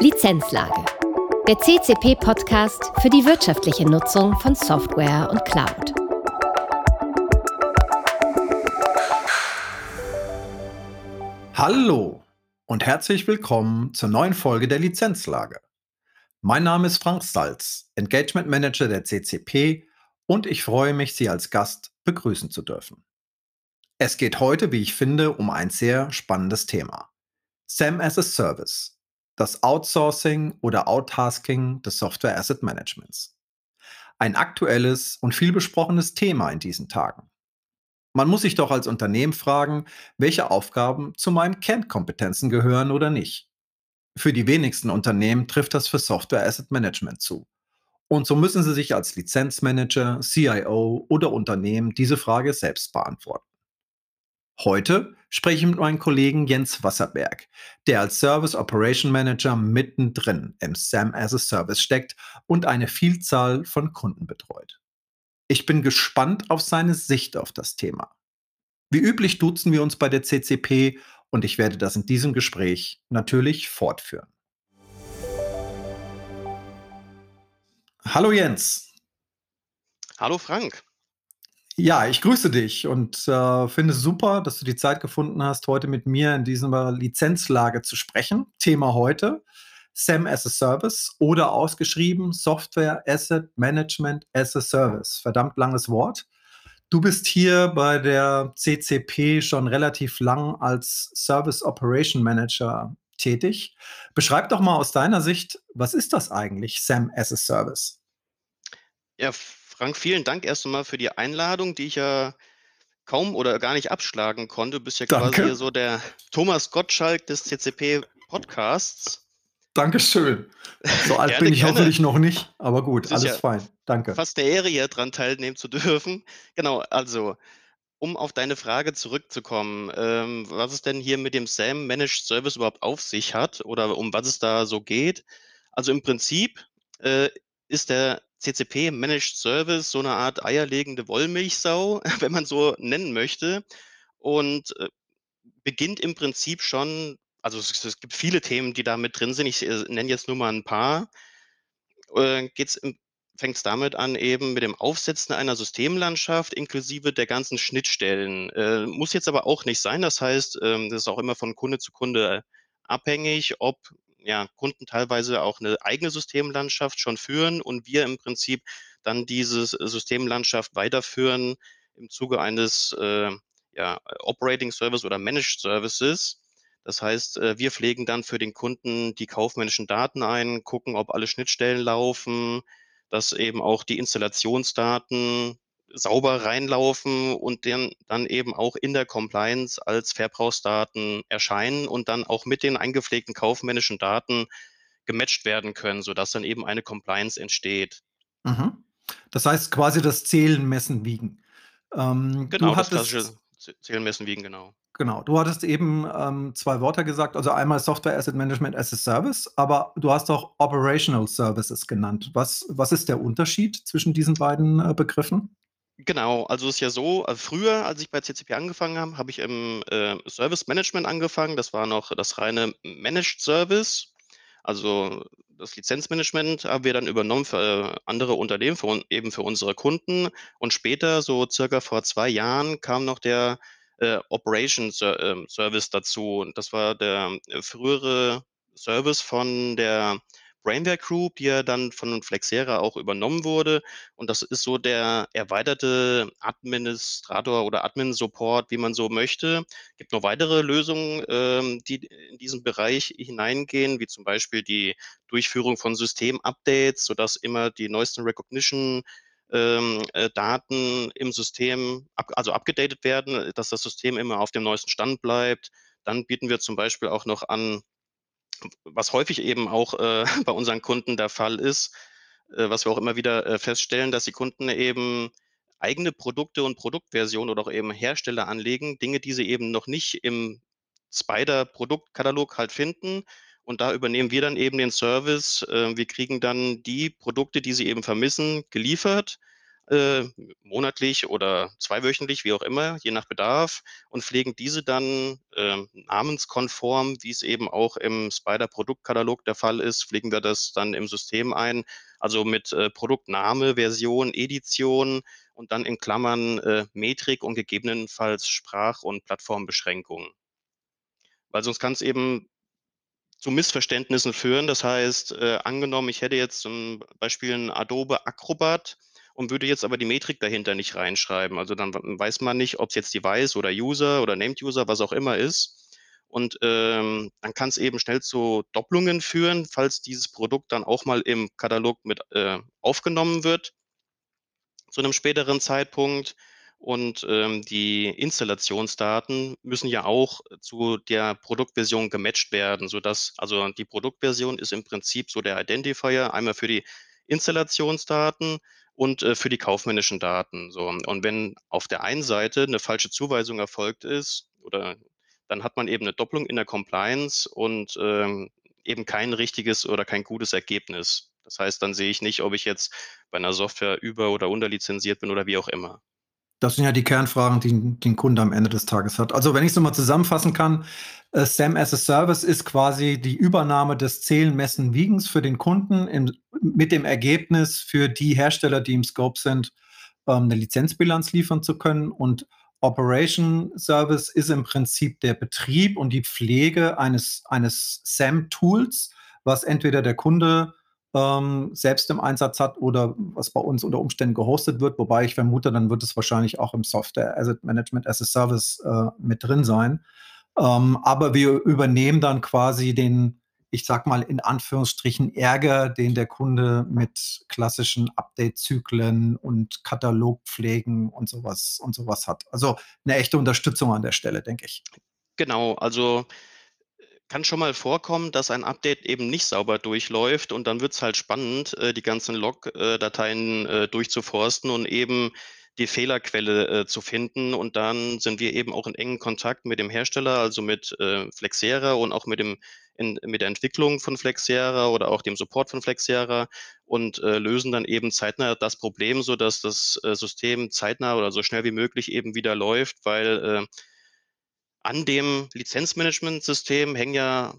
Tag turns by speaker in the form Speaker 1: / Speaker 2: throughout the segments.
Speaker 1: Lizenzlage. Der CCP-Podcast für die wirtschaftliche Nutzung von Software und Cloud.
Speaker 2: Hallo und herzlich willkommen zur neuen Folge der Lizenzlage. Mein Name ist Frank Salz, Engagement Manager der CCP und ich freue mich, Sie als Gast begrüßen zu dürfen. Es geht heute, wie ich finde, um ein sehr spannendes Thema. SAM as a Service, das Outsourcing oder Outtasking des Software Asset Managements. Ein aktuelles und viel besprochenes Thema in diesen Tagen. Man muss sich doch als Unternehmen fragen, welche Aufgaben zu meinen Kernkompetenzen gehören oder nicht. Für die wenigsten Unternehmen trifft das für Software Asset Management zu. Und so müssen sie sich als Lizenzmanager, CIO oder Unternehmen diese Frage selbst beantworten. Heute spreche ich mit meinem Kollegen Jens Wasserberg, der als Service Operation Manager mittendrin im SAM as a Service steckt und eine Vielzahl von Kunden betreut. Ich bin gespannt auf seine Sicht auf das Thema. Wie üblich duzen wir uns bei der CCP und ich werde das in diesem Gespräch natürlich fortführen. Hallo Jens.
Speaker 3: Hallo Frank.
Speaker 2: Ja, ich grüße dich und äh, finde es super, dass du die Zeit gefunden hast, heute mit mir in dieser Lizenzlage zu sprechen. Thema heute: SAM as a Service oder ausgeschrieben Software Asset Management as a Service. Verdammt langes Wort. Du bist hier bei der CCP schon relativ lang als Service Operation Manager tätig. Beschreib doch mal aus deiner Sicht, was ist das eigentlich, SAM as a Service?
Speaker 3: Ja, Frank, vielen Dank erst einmal für die Einladung, die ich ja kaum oder gar nicht abschlagen konnte. Du bist ja
Speaker 2: Danke.
Speaker 3: quasi so der Thomas Gottschalk des CCP-Podcasts.
Speaker 2: Dankeschön. So alt
Speaker 3: Gerne,
Speaker 2: bin ich
Speaker 3: gerne.
Speaker 2: hoffentlich noch nicht, aber gut,
Speaker 3: Das
Speaker 2: alles
Speaker 3: ja
Speaker 2: fein. Danke.
Speaker 3: Fast eine Ehre, hier dran teilnehmen zu dürfen. Genau, also, um auf deine Frage zurückzukommen, ähm, was es denn hier mit dem SAM Managed Service überhaupt auf sich hat oder um was es da so geht. Also im Prinzip äh, ist der CCP Managed Service so eine Art eierlegende Wollmilchsau, wenn man so nennen möchte. Und äh, beginnt im Prinzip schon, also es, es gibt viele Themen, die da mit drin sind. Ich äh, nenne jetzt nur mal ein paar. Äh, fängt es damit an, eben mit dem Aufsetzen einer Systemlandschaft inklusive der ganzen Schnittstellen. Äh, muss jetzt aber auch nicht sein. Das heißt, ähm, das ist auch immer von Kunde zu Kunde abhängig, ob ja, Kunden teilweise auch eine eigene Systemlandschaft schon führen und wir im Prinzip dann diese Systemlandschaft weiterführen im Zuge eines äh, ja, Operating Service oder Managed Services. Das heißt, äh, wir pflegen dann für den Kunden die kaufmännischen Daten ein, gucken, ob alle Schnittstellen laufen, dass eben auch die Installationsdaten sauber reinlaufen und dann, dann eben auch in der Compliance als Verbrauchsdaten erscheinen und dann auch mit den eingepflegten kaufmännischen Daten gematcht werden können, sodass dann eben eine Compliance entsteht.
Speaker 2: Mhm. Das heißt quasi das Zählen, Messen, Wiegen. Ähm,
Speaker 3: Genau,
Speaker 2: du
Speaker 3: das
Speaker 2: hattest,
Speaker 3: klassische Zählen, Messen, Wiegen, genau.
Speaker 2: genau, du hattest eben ähm, zwei Wörter gesagt, also einmal Software Asset Management as a Service, aber du hast auch Operational Services genannt. Was, was ist der Unterschied zwischen diesen beiden äh, Begriffen?
Speaker 3: Genau, also es ist ja so, also früher, als ich bei CCP angefangen habe, habe ich im äh, Service Management angefangen. Das war noch das reine Managed Service. Also das Lizenzmanagement haben wir dann übernommen für äh, andere Unternehmen, für, eben für unsere Kunden. Und später, so circa vor zwei Jahren, kam noch der äh, Operation ähm, Service dazu. Und das war der äh, frühere Service von der Brainware Group, die ja dann von Flexera auch übernommen wurde. Und das ist so der erweiterte Administrator oder Admin-Support, wie man so möchte. Gibt noch weitere Lösungen, ähm, die in diesen Bereich hineingehen, wie zum Beispiel die Durchführung von System-Updates, sodass immer die neuesten Recognition ähm, äh, Daten im System also abgedatet werden, dass das System immer auf dem neuesten Stand bleibt. Dann bieten wir zum Beispiel auch noch an, was häufig eben auch äh, bei unseren Kunden der Fall ist, äh, was wir auch immer wieder äh, feststellen, dass die Kunden eben eigene Produkte und Produktversionen oder auch eben Hersteller anlegen, Dinge, die sie eben noch nicht im Spider-Produktkatalog halt finden. Und da übernehmen wir dann eben den Service. Äh, wir kriegen dann die Produkte, die sie eben vermissen, geliefert äh, monatlich oder zweiwöchentlich, wie auch immer, je nach Bedarf und pflegen diese dann äh, namenskonform, wie es eben auch im Spider-Produktkatalog der Fall ist, pflegen wir das dann im System ein, also mit äh, Produktname, Version, Edition und dann in Klammern äh, Metrik und gegebenenfalls Sprach- und Plattformbeschränkungen. Weil sonst kann es eben zu Missverständnissen führen. Das heißt, äh, angenommen, ich hätte jetzt zum Beispiel ein Adobe Acrobat und würde jetzt aber die Metrik dahinter nicht reinschreiben. Also dann weiß man nicht, ob es jetzt Device oder User oder Named User, was auch immer ist. Und ähm, dann kann es eben schnell zu Doppelungen führen, falls dieses Produkt dann auch mal im Katalog mit äh, aufgenommen wird zu einem späteren Zeitpunkt. Und ähm, die Installationsdaten müssen ja auch zu der Produktversion gematcht werden, sodass also die Produktversion ist im Prinzip so der Identifier, einmal für die Installationsdaten und äh, für die kaufmännischen Daten. So. Und wenn auf der einen Seite eine falsche Zuweisung erfolgt ist, oder dann hat man eben eine Doppelung in der Compliance und ähm, eben kein richtiges oder kein gutes Ergebnis. Das heißt, dann sehe ich nicht, ob ich jetzt bei einer Software über- oder unterlizenziert bin oder wie auch immer.
Speaker 2: Das sind ja die Kernfragen, die, ein Kunde am Ende des Tages hat. Also wenn ich es nochmal zusammenfassen kann, äh, SAM as a Service ist quasi die Übernahme des Zählen, Messen, Wiegens für den Kunden im, mit dem Ergebnis für die Hersteller, die im Scope sind, ähm, eine Lizenzbilanz liefern zu können. Und Operation Service ist im Prinzip der Betrieb und die Pflege eines, eines SAM-Tools, was entweder der Kunde ähm, selbst im Einsatz hat oder was bei uns unter Umständen gehostet wird. Wobei ich vermute, dann wird es wahrscheinlich auch im Software Asset Management as a Service äh, mit drin sein. Ähm, aber wir übernehmen dann quasi den, ich sag mal in Anführungsstrichen, Ärger, den der Kunde mit klassischen Update-Zyklen und Katalogpflegen und sowas und sowas hat. Also eine echte Unterstützung an der Stelle, denke ich.
Speaker 3: Genau, also kann schon mal vorkommen, dass ein Update eben nicht sauber durchläuft und dann wird es halt spannend, äh, die ganzen Log-Dateien äh, durchzuforsten und eben die Fehlerquelle äh, zu finden. Und dann sind wir eben auch in engen Kontakt mit dem Hersteller, also mit Flexera und auch mit, dem, in, mit der Entwicklung von Flexera oder auch dem Support von Flexera und lösen dann eben zeitnah das Problem, sodass das System zeitnah oder so schnell wie möglich eben wieder läuft, weil an dem Lizenzmanagementsystem hängen ja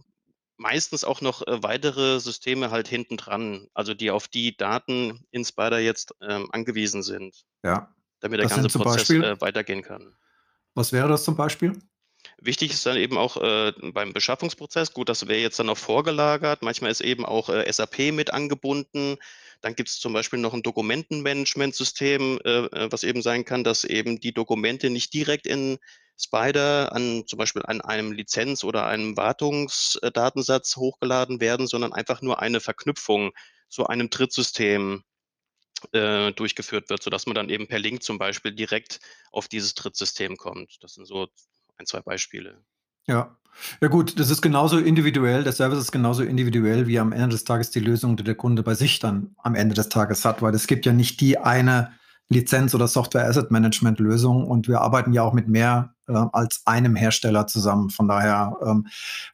Speaker 3: meistens auch noch äh, weitere Systeme halt hinten dran, also die auf die Daten in Spider jetzt ähm, angewiesen sind.
Speaker 2: Ja.
Speaker 3: Damit der
Speaker 2: Was
Speaker 3: ganze Prozess
Speaker 2: Beispiel?
Speaker 3: äh, weitergehen kann.
Speaker 2: Was wäre das zum Beispiel?
Speaker 3: Wichtig ist dann eben auch äh, beim Beschaffungsprozess, gut, das wäre jetzt dann noch vorgelagert. Manchmal ist eben auch äh, SAP mit angebunden. Dann gibt es zum Beispiel noch ein Dokumentenmanagementsystem, äh, äh, was eben sein kann, dass eben die Dokumente nicht direkt in Spider an zum Beispiel an einem Lizenz- oder einem Wartungsdatensatz hochgeladen werden, sondern einfach nur eine Verknüpfung zu einem Drittsystem äh, durchgeführt wird, sodass man dann eben per Link zum Beispiel direkt auf dieses Drittsystem kommt. Das sind so ein, zwei Beispiele.
Speaker 2: Ja. Ja gut, das ist genauso individuell, der Service ist genauso individuell, wie am Ende des Tages die Lösung, die der Kunde bei sich dann am Ende des Tages hat, weil es gibt ja nicht die eine Lizenz- oder Software-Asset-Management-Lösung und wir arbeiten ja auch mit mehr äh, als einem Hersteller zusammen. Von daher ähm,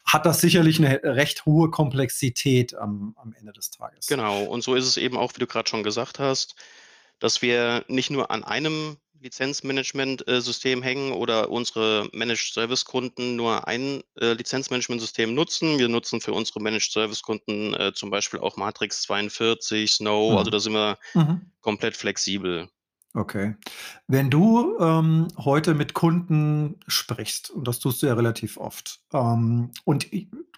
Speaker 2: hat das sicherlich eine recht hohe Komplexität am, am Ende des Tages.
Speaker 3: Genau, und so ist es eben auch, wie du gerade schon gesagt hast, dass wir nicht nur an einem Lizenzmanagement-System hängen oder unsere Managed Service-Kunden nur ein äh, Lizenzmanagement-System nutzen. Wir nutzen für unsere Managed Service-Kunden äh, zum Beispiel auch Matrix 42, Snow,
Speaker 2: Mhm.
Speaker 3: also da sind wir
Speaker 2: Mhm.
Speaker 3: komplett flexibel.
Speaker 2: Okay. Wenn du ähm, heute mit Kunden sprichst, und das tust du ja relativ oft, ähm, und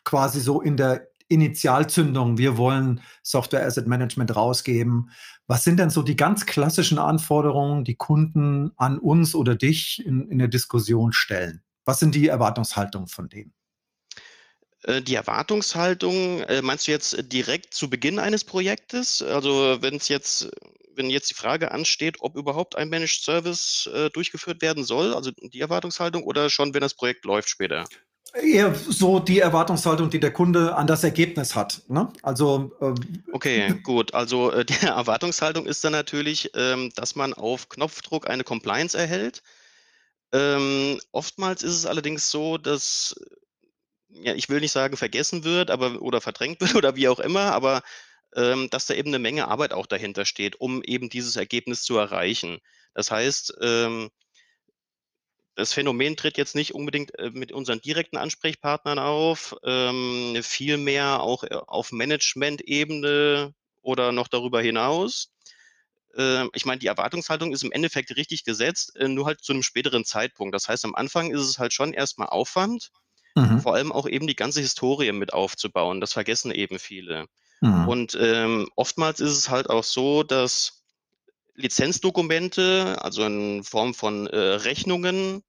Speaker 2: quasi so in der Initialzündung, wir wollen Software Asset Management rausgeben, was sind denn so die ganz klassischen Anforderungen, die Kunden an uns oder dich in, in der Diskussion stellen? Was sind die Erwartungshaltungen von denen?
Speaker 3: Äh, Die Erwartungshaltung, äh, meinst du jetzt direkt zu Beginn eines Projektes? Also wenn es jetzt, wenn jetzt die Frage ansteht, ob überhaupt ein Managed Service äh, durchgeführt werden soll, also die Erwartungshaltung, oder schon, wenn das Projekt läuft später?
Speaker 2: Eher so die Erwartungshaltung, die der Kunde an das Ergebnis hat. Ne? Also ähm,
Speaker 3: Okay, gut. Also äh, die Erwartungshaltung ist dann natürlich, ähm, dass man auf Knopfdruck eine Compliance erhält. Ähm, oftmals ist es allerdings so, dass, ja, ich will nicht sagen vergessen wird, aber oder verdrängt wird oder wie auch immer, aber ähm, dass da eben eine Menge Arbeit auch dahinter steht, um eben dieses Ergebnis zu erreichen. Das heißt, ähm das Phänomen tritt jetzt nicht unbedingt äh, mit unseren direkten Ansprechpartnern auf, ähm, vielmehr auch äh, auf Management-Ebene oder noch darüber hinaus. Ähm, ich meine, die Erwartungshaltung ist im Endeffekt richtig gesetzt, äh, nur halt zu einem späteren Zeitpunkt. Das heißt, am Anfang ist es halt schon erstmal Aufwand,
Speaker 2: Mhm.
Speaker 3: vor allem auch eben die ganze Historie mit aufzubauen. Das vergessen eben viele.
Speaker 2: Mhm.
Speaker 3: Und ähm, oftmals ist es halt auch so, dass Lizenzdokumente, also in Form von äh, Rechnungen,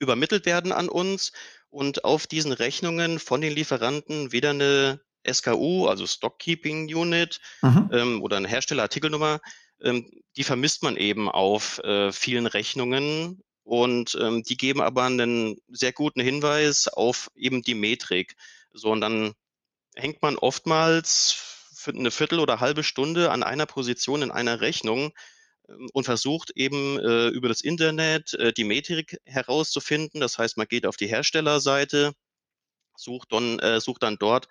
Speaker 3: übermittelt werden an uns und auf diesen Rechnungen von den Lieferanten weder eine SKU, also Stock Keeping Unit
Speaker 2: Mhm.
Speaker 3: ähm, oder eine Herstellerartikelnummer, ähm, die vermisst man eben auf äh, vielen Rechnungen und ähm, die geben aber einen sehr guten Hinweis auf eben die Metrik. So, und dann hängt man oftmals eine Viertel oder halbe Stunde an einer Position in einer Rechnung ähm, und versucht eben äh, über das Internet äh, die Metrik herauszufinden. Das heißt, man geht auf die Herstellerseite, sucht dann, äh, sucht dann dort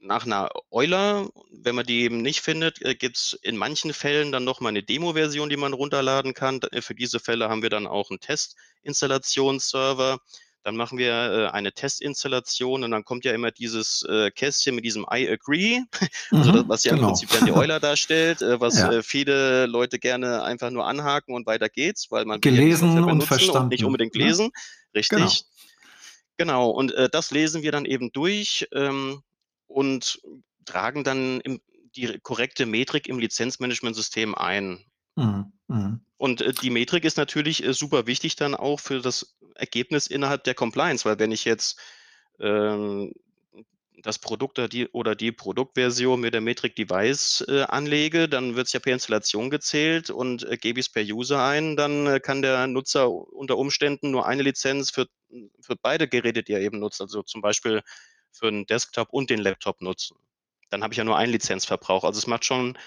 Speaker 3: nach einer Euler. Wenn man die eben nicht findet, äh, gibt es in manchen Fällen dann noch mal eine Demo-Version, die man runterladen kann. Da- Für diese Fälle haben wir dann auch einen Testinstallationsserver. Dann machen wir äh, eine Testinstallation und dann kommt ja immer dieses äh, Kästchen mit diesem I agree, also das,
Speaker 2: Mhm.
Speaker 3: was ja im
Speaker 2: Genau.
Speaker 3: Prinzip dann die Euler darstellt, äh, was
Speaker 2: Ja.
Speaker 3: äh, viele Leute gerne einfach nur anhaken und weiter geht's, weil man ja
Speaker 2: Gelesen
Speaker 3: Software
Speaker 2: und
Speaker 3: benutzen und nicht
Speaker 2: verstanden,
Speaker 3: unbedingt
Speaker 2: ne?
Speaker 3: lesen.
Speaker 2: Genau.
Speaker 3: Richtig. Genau, und äh, das lesen wir dann eben durch ähm, und tragen dann im, die korrekte Metrik im Lizenzmanagementsystem ein.
Speaker 2: Mhm. Mhm.
Speaker 3: Und äh, die Metrik ist natürlich äh, super wichtig dann auch für das Ergebnis innerhalb der Compliance, weil wenn ich jetzt ähm, das Produkt oder die, oder die Produktversion mit der Metrik Device äh, anlege, dann wird es ja per Installation gezählt und äh, gebe ich es per User ein, dann äh, kann der Nutzer unter Umständen nur eine Lizenz für, für beide Geräte, die er eben nutzt, also zum Beispiel für den Desktop und den Laptop nutzen. Dann habe ich ja nur einen Lizenzverbrauch. Also es macht schon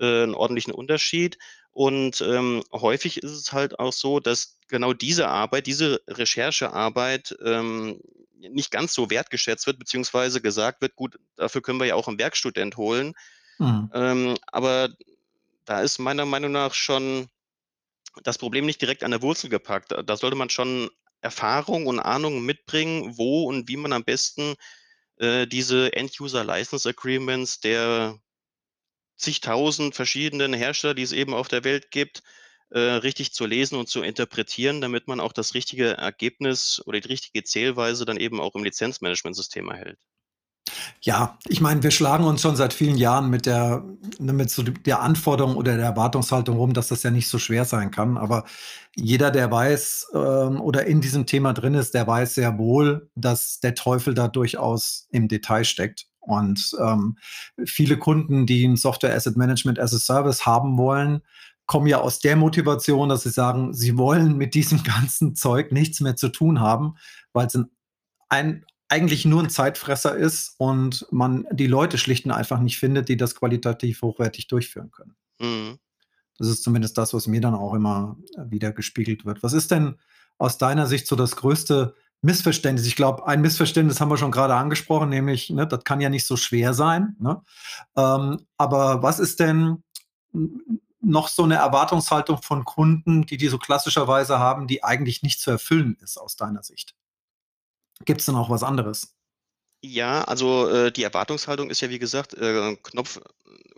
Speaker 3: äh, einen ordentlichen Unterschied. Und ähm, häufig ist es halt auch so, dass genau diese Arbeit, diese Recherchearbeit ähm, nicht ganz so wertgeschätzt wird, beziehungsweise gesagt wird, gut, dafür können wir ja auch einen Werkstudent holen.
Speaker 2: Mhm.
Speaker 3: Ähm, aber da ist meiner Meinung nach schon das Problem nicht direkt an der Wurzel gepackt. Da, sollte man schon Erfahrung und Ahnung mitbringen, wo und wie man am besten äh, diese End-User License Agreements der zigtausend verschiedenen Hersteller, die es eben auf der Welt gibt, äh, richtig zu lesen und zu interpretieren, damit man auch das richtige Ergebnis oder die richtige Zählweise dann eben auch im Lizenzmanagementsystem erhält.
Speaker 2: Ja, ich meine, wir schlagen uns schon seit vielen Jahren mit der, ne, mit so der Anforderung oder der Erwartungshaltung rum, dass das ja nicht so schwer sein kann. Aber jeder, der weiß ähm, oder in diesem Thema drin ist, der weiß sehr wohl, dass der Teufel da durchaus im Detail steckt. Und ähm, viele Kunden, die ein Software Asset Management as a Service haben wollen, kommen ja aus der Motivation, dass sie sagen, sie wollen mit diesem ganzen Zeug nichts mehr zu tun haben, weil es ein, ein eigentlich nur ein Zeitfresser ist und man die Leute schlicht und einfach nicht findet, die das qualitativ hochwertig durchführen können.
Speaker 3: Mhm.
Speaker 2: Das ist zumindest das, was mir dann auch immer wieder gespiegelt wird. Was ist denn aus deiner Sicht so das größte Missverständnis? Ich glaube, ein Missverständnis haben wir schon gerade angesprochen, nämlich, ne, das kann ja nicht so schwer sein. Ne? Ähm, aber was ist denn noch so eine Erwartungshaltung von Kunden, die die so klassischerweise haben, die eigentlich nicht zu erfüllen ist aus deiner Sicht? Gibt es denn auch was anderes?
Speaker 3: Ja, also äh, die Erwartungshaltung ist ja, wie gesagt, äh, Knopf,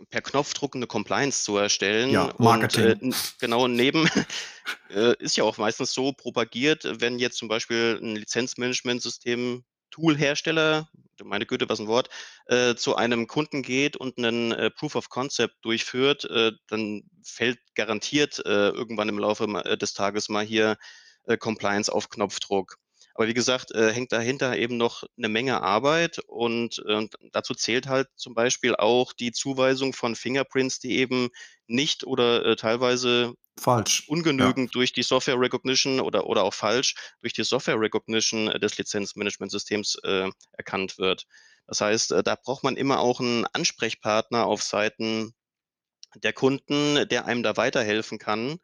Speaker 3: per Knopfdruck eine Compliance zu erstellen.
Speaker 2: Ja,
Speaker 3: Und
Speaker 2: Marketing.
Speaker 3: äh, n- genau neben äh, ist ja auch meistens so propagiert, wenn jetzt zum Beispiel ein Lizenzmanagementsystem Toolhersteller, meine Güte, was ein Wort, äh, zu einem Kunden geht und einen äh, Proof of Concept durchführt, äh, dann fällt garantiert äh, irgendwann im Laufe äh, des Tages mal hier äh, Compliance auf Knopfdruck. Aber wie gesagt, äh, hängt dahinter eben noch eine Menge Arbeit und, äh, dazu zählt halt zum Beispiel auch die Zuweisung von Fingerprints, die eben nicht oder äh, teilweise
Speaker 2: Falsch. Ja.
Speaker 3: ungenügend durch die Software Recognition oder, oder auch falsch durch die Software Recognition äh, des Lizenzmanagementsystems äh, erkannt wird. Das heißt, äh, da braucht man immer auch einen Ansprechpartner auf Seiten der Kunden, der einem da weiterhelfen kann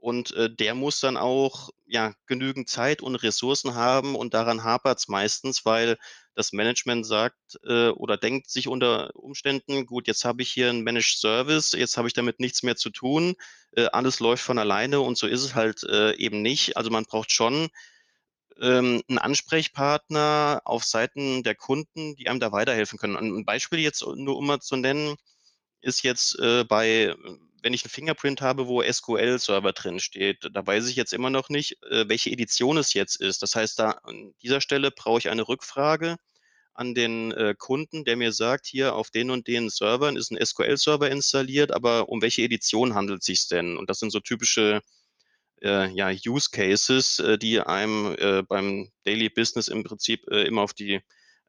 Speaker 3: Und, äh, der muss dann auch, ja, genügend Zeit und Ressourcen haben und daran hapert's meistens, weil das Management sagt, äh, oder denkt sich unter Umständen: „Gut, jetzt habe ich hier 'n Managed Service, jetzt habe ich damit nichts mehr zu tun, äh, alles läuft von alleine“, und so ist es halt, äh, eben nicht. Also, man braucht schon, ähm, 'n Ansprechpartner auf Seiten der Kunden, die einem da weiterhelfen können. Ein Beispiel jetzt, nur um mal zu nennen, ist jetzt, äh, bei wenn ich 'n Fingerprint habe, wo SQL-Server drin steht, da weiß ich jetzt immer noch nicht, äh, welche Edition es jetzt ist. Das heißt, da an dieser Stelle brauche ich eine Rückfrage an den, äh, Kunden, der mir sagt: „Hier auf den und den Servern ist 'n SQL-Server installiert, aber um welche Edition handelt sich's denn?“ Und das sind so typische, äh, ja, Use Cases, äh, die einem, äh, beim Daily Business im Prinzip, äh, immer auf die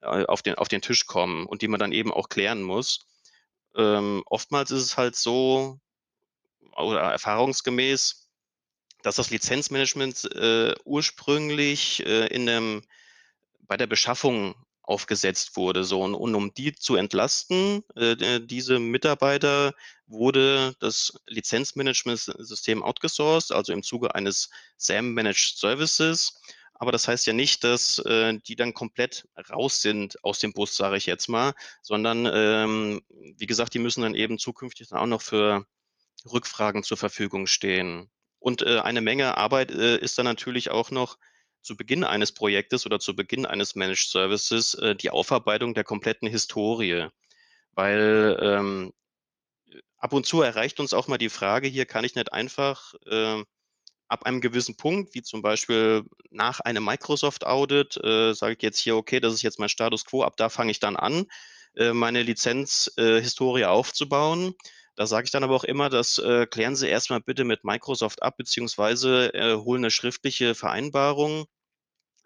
Speaker 3: auf den auf den Tisch kommen und die man dann eben auch klären muss. Ähm, oftmals ist es halt so oder erfahrungsgemäß, dass das Lizenzmanagement, äh, ursprünglich, äh, in 'nem bei der Beschaffung aufgesetzt wurde, so. Und und um die zu entlasten, äh, diese Mitarbeiter, wurde das Lizenzmanagementsystem outgesourced, also im Zuge eines SAM Managed Services. Aber das heißt ja nicht, dass, äh, die dann komplett raus sind aus dem Bus, sage ich jetzt mal, sondern, ähm, wie gesagt, die müssen dann eben zukünftig dann auch noch für Rückfragen zur Verfügung stehen. Und, äh, eine Menge Arbeit, äh, ist dann natürlich auch noch zu Beginn eines Projektes oder zu Beginn eines Managed Services, äh, die Aufarbeitung der kompletten Historie. Weil, ähm, ab und zu erreicht uns auch mal die Frage hier: „Kann ich nicht einfach, äh, ab einem gewissen Punkt, wie zum Beispiel nach einem Microsoft Audit, äh, sage ich jetzt hier: ‚Okay, das ist jetzt mein Status quo, ab da fange ich dann an, äh, meine Lizenz äh, Historie aufzubauen.‘“ Da sage ich dann aber auch immer: „Das, äh, klären Sie erst mal bitte mit Microsoft ab, beziehungsweise, äh, holen 'ne schriftliche Vereinbarung,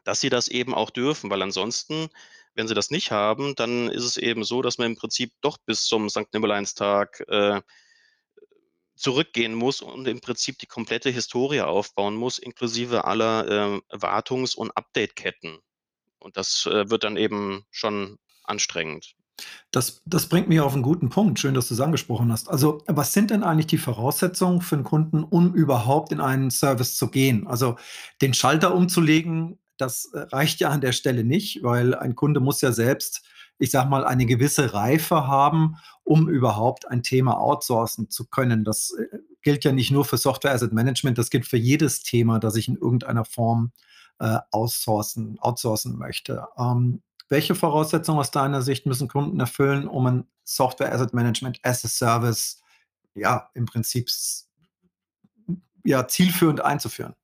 Speaker 3: dass Sie das eben auch dürfen.“ Weil ansonsten, wenn Sie das nicht haben, dann ist es eben so, dass man im Prinzip doch bis zum Sankt-Nimmerleins-Tag, äh, zurückgehen muss und im Prinzip die komplette Historie aufbauen muss, inklusive aller, ähm, Wartungs und Updateketten. Und das, äh, wird dann eben schon anstrengend.
Speaker 2: Das das bringt mich auf 'n guten Punkt. Schön, dass du's angesprochen hast. Also, was sind denn eigentlich die Voraussetzungen für 'n Kunden, um überhaupt in einen Service zu gehen? Also, den Schalter umzulegen, das, äh, reicht ja an der Stelle nicht, weil ein Kunde muss ja selbst, ich sage mal, eine gewisse Reife haben, um überhaupt ein Thema outsourcen zu können. Das, äh, gilt ja nicht nur für Software Asset Management, das gilt für jedes Thema, das ich in irgendeiner Form, äh, aussourcen outsourcen möchte. Ähm, welche Voraussetzungen aus deiner Sicht müssen Kunden erfüllen, um 'n Software Asset Management as a Service, ja, im Prinzip ja, zielführend einzuführen?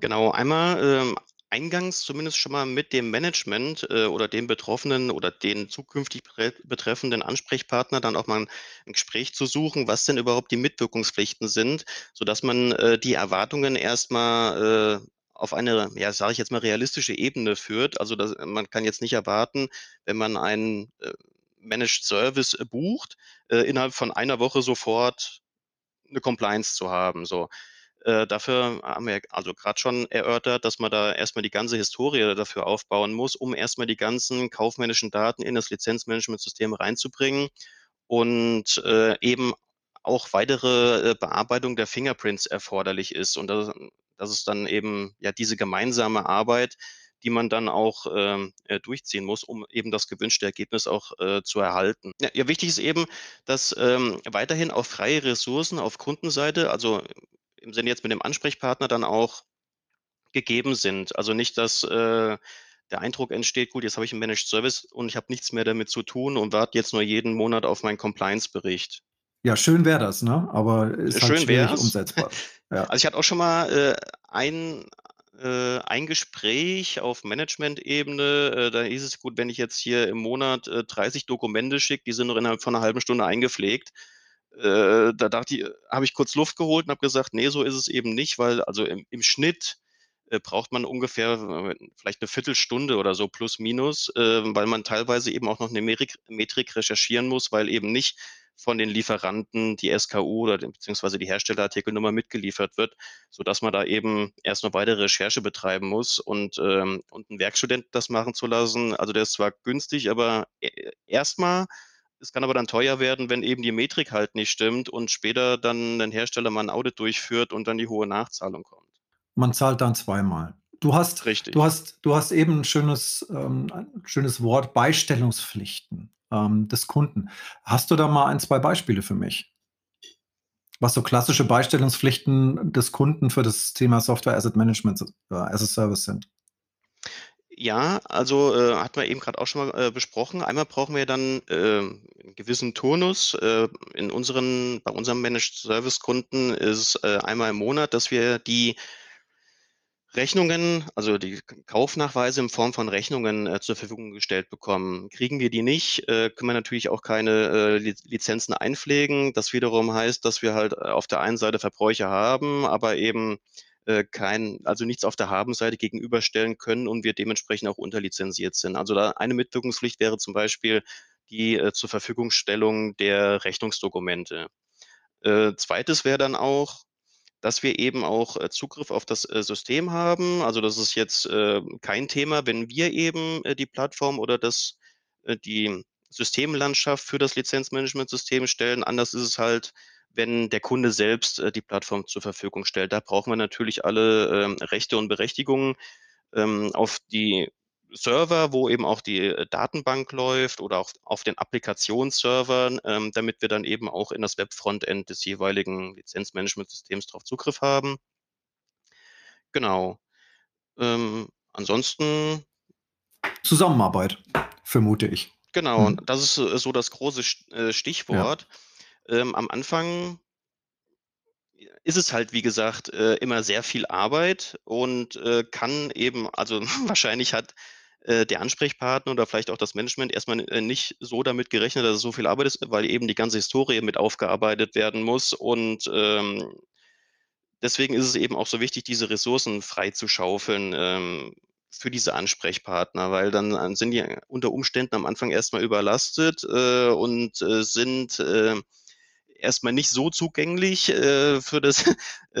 Speaker 3: Genau, einmal, ähm, eingangs zumindest schon mal mit dem Management, äh, oder dem Betroffenen oder den zukünftig betreffenden Ansprechpartner dann auch mal 'n 'n Gespräch zu suchen, was denn überhaupt die Mitwirkungspflichten sind, sodass man, äh, die Erwartungen erst mal, äh, auf eine, ja, sage ich jetzt mal, realistische Ebene führt. Also, das man kann jetzt nicht erwarten, wenn man einen, äh, Managed Service, äh, bucht, äh, innerhalb von einer Woche sofort 'ne Compliance zu haben, so. Äh, dafür haben wir also grad schon erörtert, dass man da erst mal die ganze Historie dafür aufbauen muss, um erst mal die ganzen kaufmännischen Daten in das Lizenzmanagementsystem reinzubringen und, äh, eben auch weitere, Bearbeitung der Fingerprints erforderlich ist. Und das das ist dann eben, ja, diese gemeinsame Arbeit, die man dann auch, ähm, äh, durchziehen muss, um eben das gewünschte Ergebnis auch, äh, zu erhalten. Ja, ja, wichtig ist eben, dass, ähm, weiterhin auch freie Ressourcen auf Kundenseite, also im Sinne jetzt mit dem Ansprechpartner dann auch gegeben sind. Also nicht, dass, äh, der Eindruck entsteht: „Gut, jetzt habe ich 'n Managed Service und ich habe nichts mehr damit zu tun und warte jetzt nur jeden Monat auf meinen Compliance-Bericht.“
Speaker 2: Ja, schön wäre das, ne? Aber ist halt
Speaker 3: Schön
Speaker 2: schwierig
Speaker 3: wär's.
Speaker 2: umsetzbar. Ja.
Speaker 3: Also, ich hatte auch schon mal, äh, ein äh, ein Gespräch auf Managementebene, äh, da hieß es: „Gut, wenn ich jetzt hier im Monat, äh, 30 Dokumente schicke, die sind noch innerhalb von 'ner 1/2 Stunde eingepflegt.“ Äh, da dachte i habe ich kurz Luft geholt und habe gesagt: „Ne, so ist es eben nicht“, weil also im im Schnitt, äh, braucht man ungefähr vielleicht 'ne Viertelstunde oder so plus minus, weil man teilweise eben auch noch 'ne Merik Metrik recherchieren muss, weil eben nicht von den Lieferanten die SKU oder den beziehungsweise die Herstellerartikelnummer mitgeliefert wird, sodass man da eben erst noch weitere Recherche betreiben muss und, ähm und 'n Werkstudenten das machen zu lassen, also der ist zwar günstig, aber e erst mal es kann aber dann teuer werden, wenn eben die Metrik halt nicht stimmt und später dann ein Hersteller mal ein Audit durchführt und dann die hohe Nachzahlung kommt.
Speaker 2: Man zahlt dann zweimal. Du hast,
Speaker 3: Richtig.
Speaker 2: du hast, du hast eben ein schönes, ähm, ein schönes Wort Beistellungspflichten ähm, des Kunden. Hast du da mal ein, zwei Beispiele für mich? Was so klassische Beistellungspflichten des Kunden für das Thema Software Asset Management äh, as a Service sind?
Speaker 3: Ja, also, äh, hatten wir eben gerade auch schon mal, äh, besprochen. Einmal brauchen wir dann, ähm, 'n gewissen Turnus. Äh, in unseren bei unserem Managed Service Kunden ist äh, einmal im Monat, dass wir die Rechnungen, also die Kaufnachweise in Form von Rechnungen äh, zur Verfügung gestellt bekommen. Kriegen wir die nicht, äh, können wir natürlich auch keine äh, Lizenzen einpflegen. Das wiederum heißt, dass wir halt äh, auf der einen Seite Verbräuche haben, aber eben äh, kein, also nichts auf der Habenseite gegenüberstellen können und wir dementsprechend auch unterlizenziert sind. Also da eine Mitwirkungspflicht wäre zum Beispiel die äh, zur Verfügungstellung der Rechnungsdokumente. zweites wäre dann auch, dass wir eben auch äh, Zugriff auf das äh, System haben. Also das ist jetzt äh, kein Thema, wenn wir eben die Plattform oder das, die Systemlandschaft für das Lizenzmanagementsystem stellen. Anders ist es halt, wenn der Kunde selbst die Plattform zur Verfügung stellt. Da brauchen wir natürlich alle ähm, Rechte und Berechtigungen ähm, auf die Server, wo eben auch die äh, Datenbank läuft oder auch auf den Applikationsservern, ähm, damit wir dann eben auch in das Web-Frontend des jeweiligen Lizenzmanagementsystems drauf Zugriff haben. Genau. Ähm, ansonsten
Speaker 2: Zusammenarbeit, vermute ich.
Speaker 3: Genau, mhm. das ist äh, so das große äh, Stichwort. Ja. Ähm, am Anfang ist es halt, wie gesagt, immer sehr viel Arbeit und kann eben, also wahrscheinlich hat äh, der Ansprechpartner oder vielleicht auch das Management erstmal äh, nicht so damit gerechnet, dass es so viel Arbeit ist, weil eben die ganze Historie mit aufgearbeitet werden muss. Und ähm, deswegen ist es eben auch so wichtig, diese Ressourcen frei zu schaufeln ähm, für diese Ansprechpartner, weil dann äh, sind die unter Umständen am Anfang erstmal überlastet äh, und äh, sind äh, erstmal nicht so zugänglich für das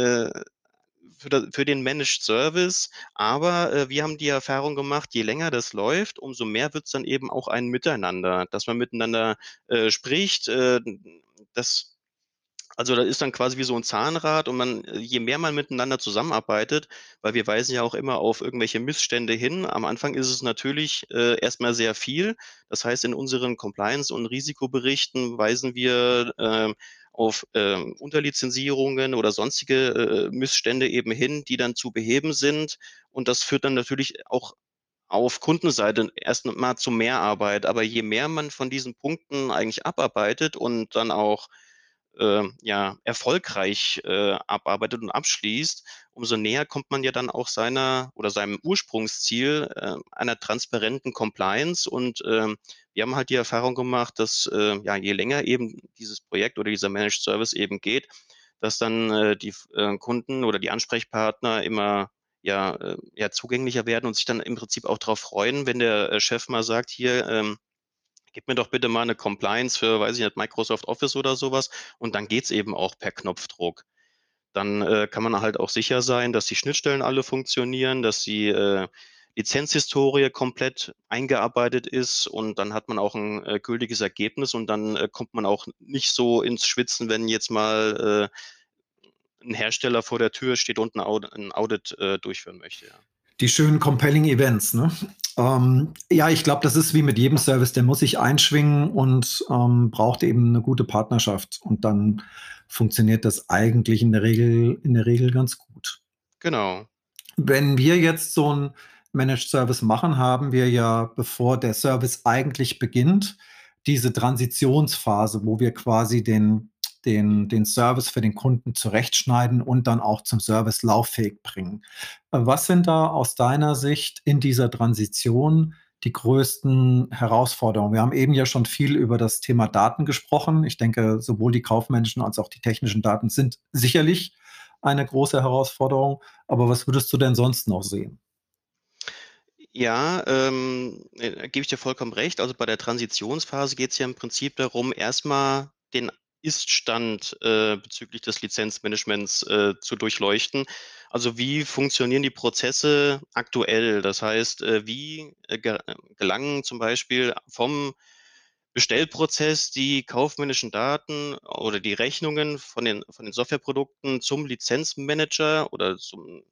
Speaker 3: für, das, für den Managed Service. Aber äh, wir haben die Erfahrung gemacht, je länger das läuft, umso mehr wird es dann eben auch ein Miteinander, dass man miteinander äh, spricht. Äh, das also da ist dann quasi wie so ein Zahnrad und man, je mehr man miteinander zusammenarbeitet, weil wir weisen ja auch immer auf irgendwelche Missstände hin. Am Anfang ist es natürlich äh, erstmal sehr viel. Das heißt, in unseren Compliance- und Risikoberichten weisen wir äh, auf äh, Unterlizenzierungen oder sonstige äh, Missstände eben hin, die dann zu beheben sind. Und das führt dann natürlich auch auf Kundenseite erst mal zu mehr Arbeit. Aber je mehr man von diesen Punkten eigentlich abarbeitet und dann auch äh, ja, erfolgreich äh, abarbeitet und abschließt, umso näher kommt man ja dann auch seiner oder seinem Ursprungsziel äh, einer transparenten Compliance. Und äh, wir haben halt die Erfahrung gemacht, dass äh, ja, je länger eben dieses Projekt oder dieser Managed Service eben geht, dass dann äh, die äh, Kunden oder die Ansprechpartner immer ja, äh, ja, zugänglicher werden und sich dann im Prinzip auch darauf freuen, wenn der äh, Chef mal sagt, hier, ähm, gib mir doch bitte mal eine Compliance für, weiß ich nicht, Microsoft Office oder sowas. Und dann geht's eben auch per Knopfdruck. Dann äh, kann man halt auch sicher sein, dass die Schnittstellen alle funktionieren, dass die äh, Lizenzhistorie komplett eingearbeitet ist und dann hat man auch ein äh, gültiges Ergebnis und dann äh, kommt man auch nicht so ins Schwitzen, wenn jetzt mal äh, ein Hersteller vor der Tür steht und ein Audit, ein Audit äh, durchführen möchte. Ja.
Speaker 2: Die schönen compelling Events, ne? Ähm, ja, ich glaube, das ist wie mit jedem Service, der muss sich einschwingen und ähm, braucht eben eine gute Partnerschaft. Und dann funktioniert das eigentlich in der Regel, in der Regel ganz gut.
Speaker 3: Genau.
Speaker 2: Wenn wir jetzt so ein Managed Service machen, haben wir ja, bevor der Service eigentlich beginnt, diese Transitionsphase, wo wir quasi den den, den Service für den Kunden zurechtschneiden und dann auch zum Service lauffähig bringen. Äh, was sind da aus deiner Sicht in dieser Transition die größten Herausforderungen? Wir haben eben ja schon viel über das Thema Daten gesprochen. Ich denke, sowohl die kaufmännischen als auch die technischen Daten sind sicherlich eine große Herausforderung. Aber was würdest du denn sonst noch sehen?
Speaker 3: Ja, ähm, äh, gebe ich dir vollkommen recht. Also bei der Transitionsphase geht es ja im Prinzip darum, erstmal den ist-Stand äh, bezüglich des Lizenzmanagements äh, zu durchleuchten. Also wie funktionieren die Prozesse aktuell? Das heißt, äh, wie äh, gelangen zum Beispiel vom Bestellprozess die kaufmännischen Daten oder die Rechnungen von den von den Softwareprodukten zum Lizenzmanager oder zum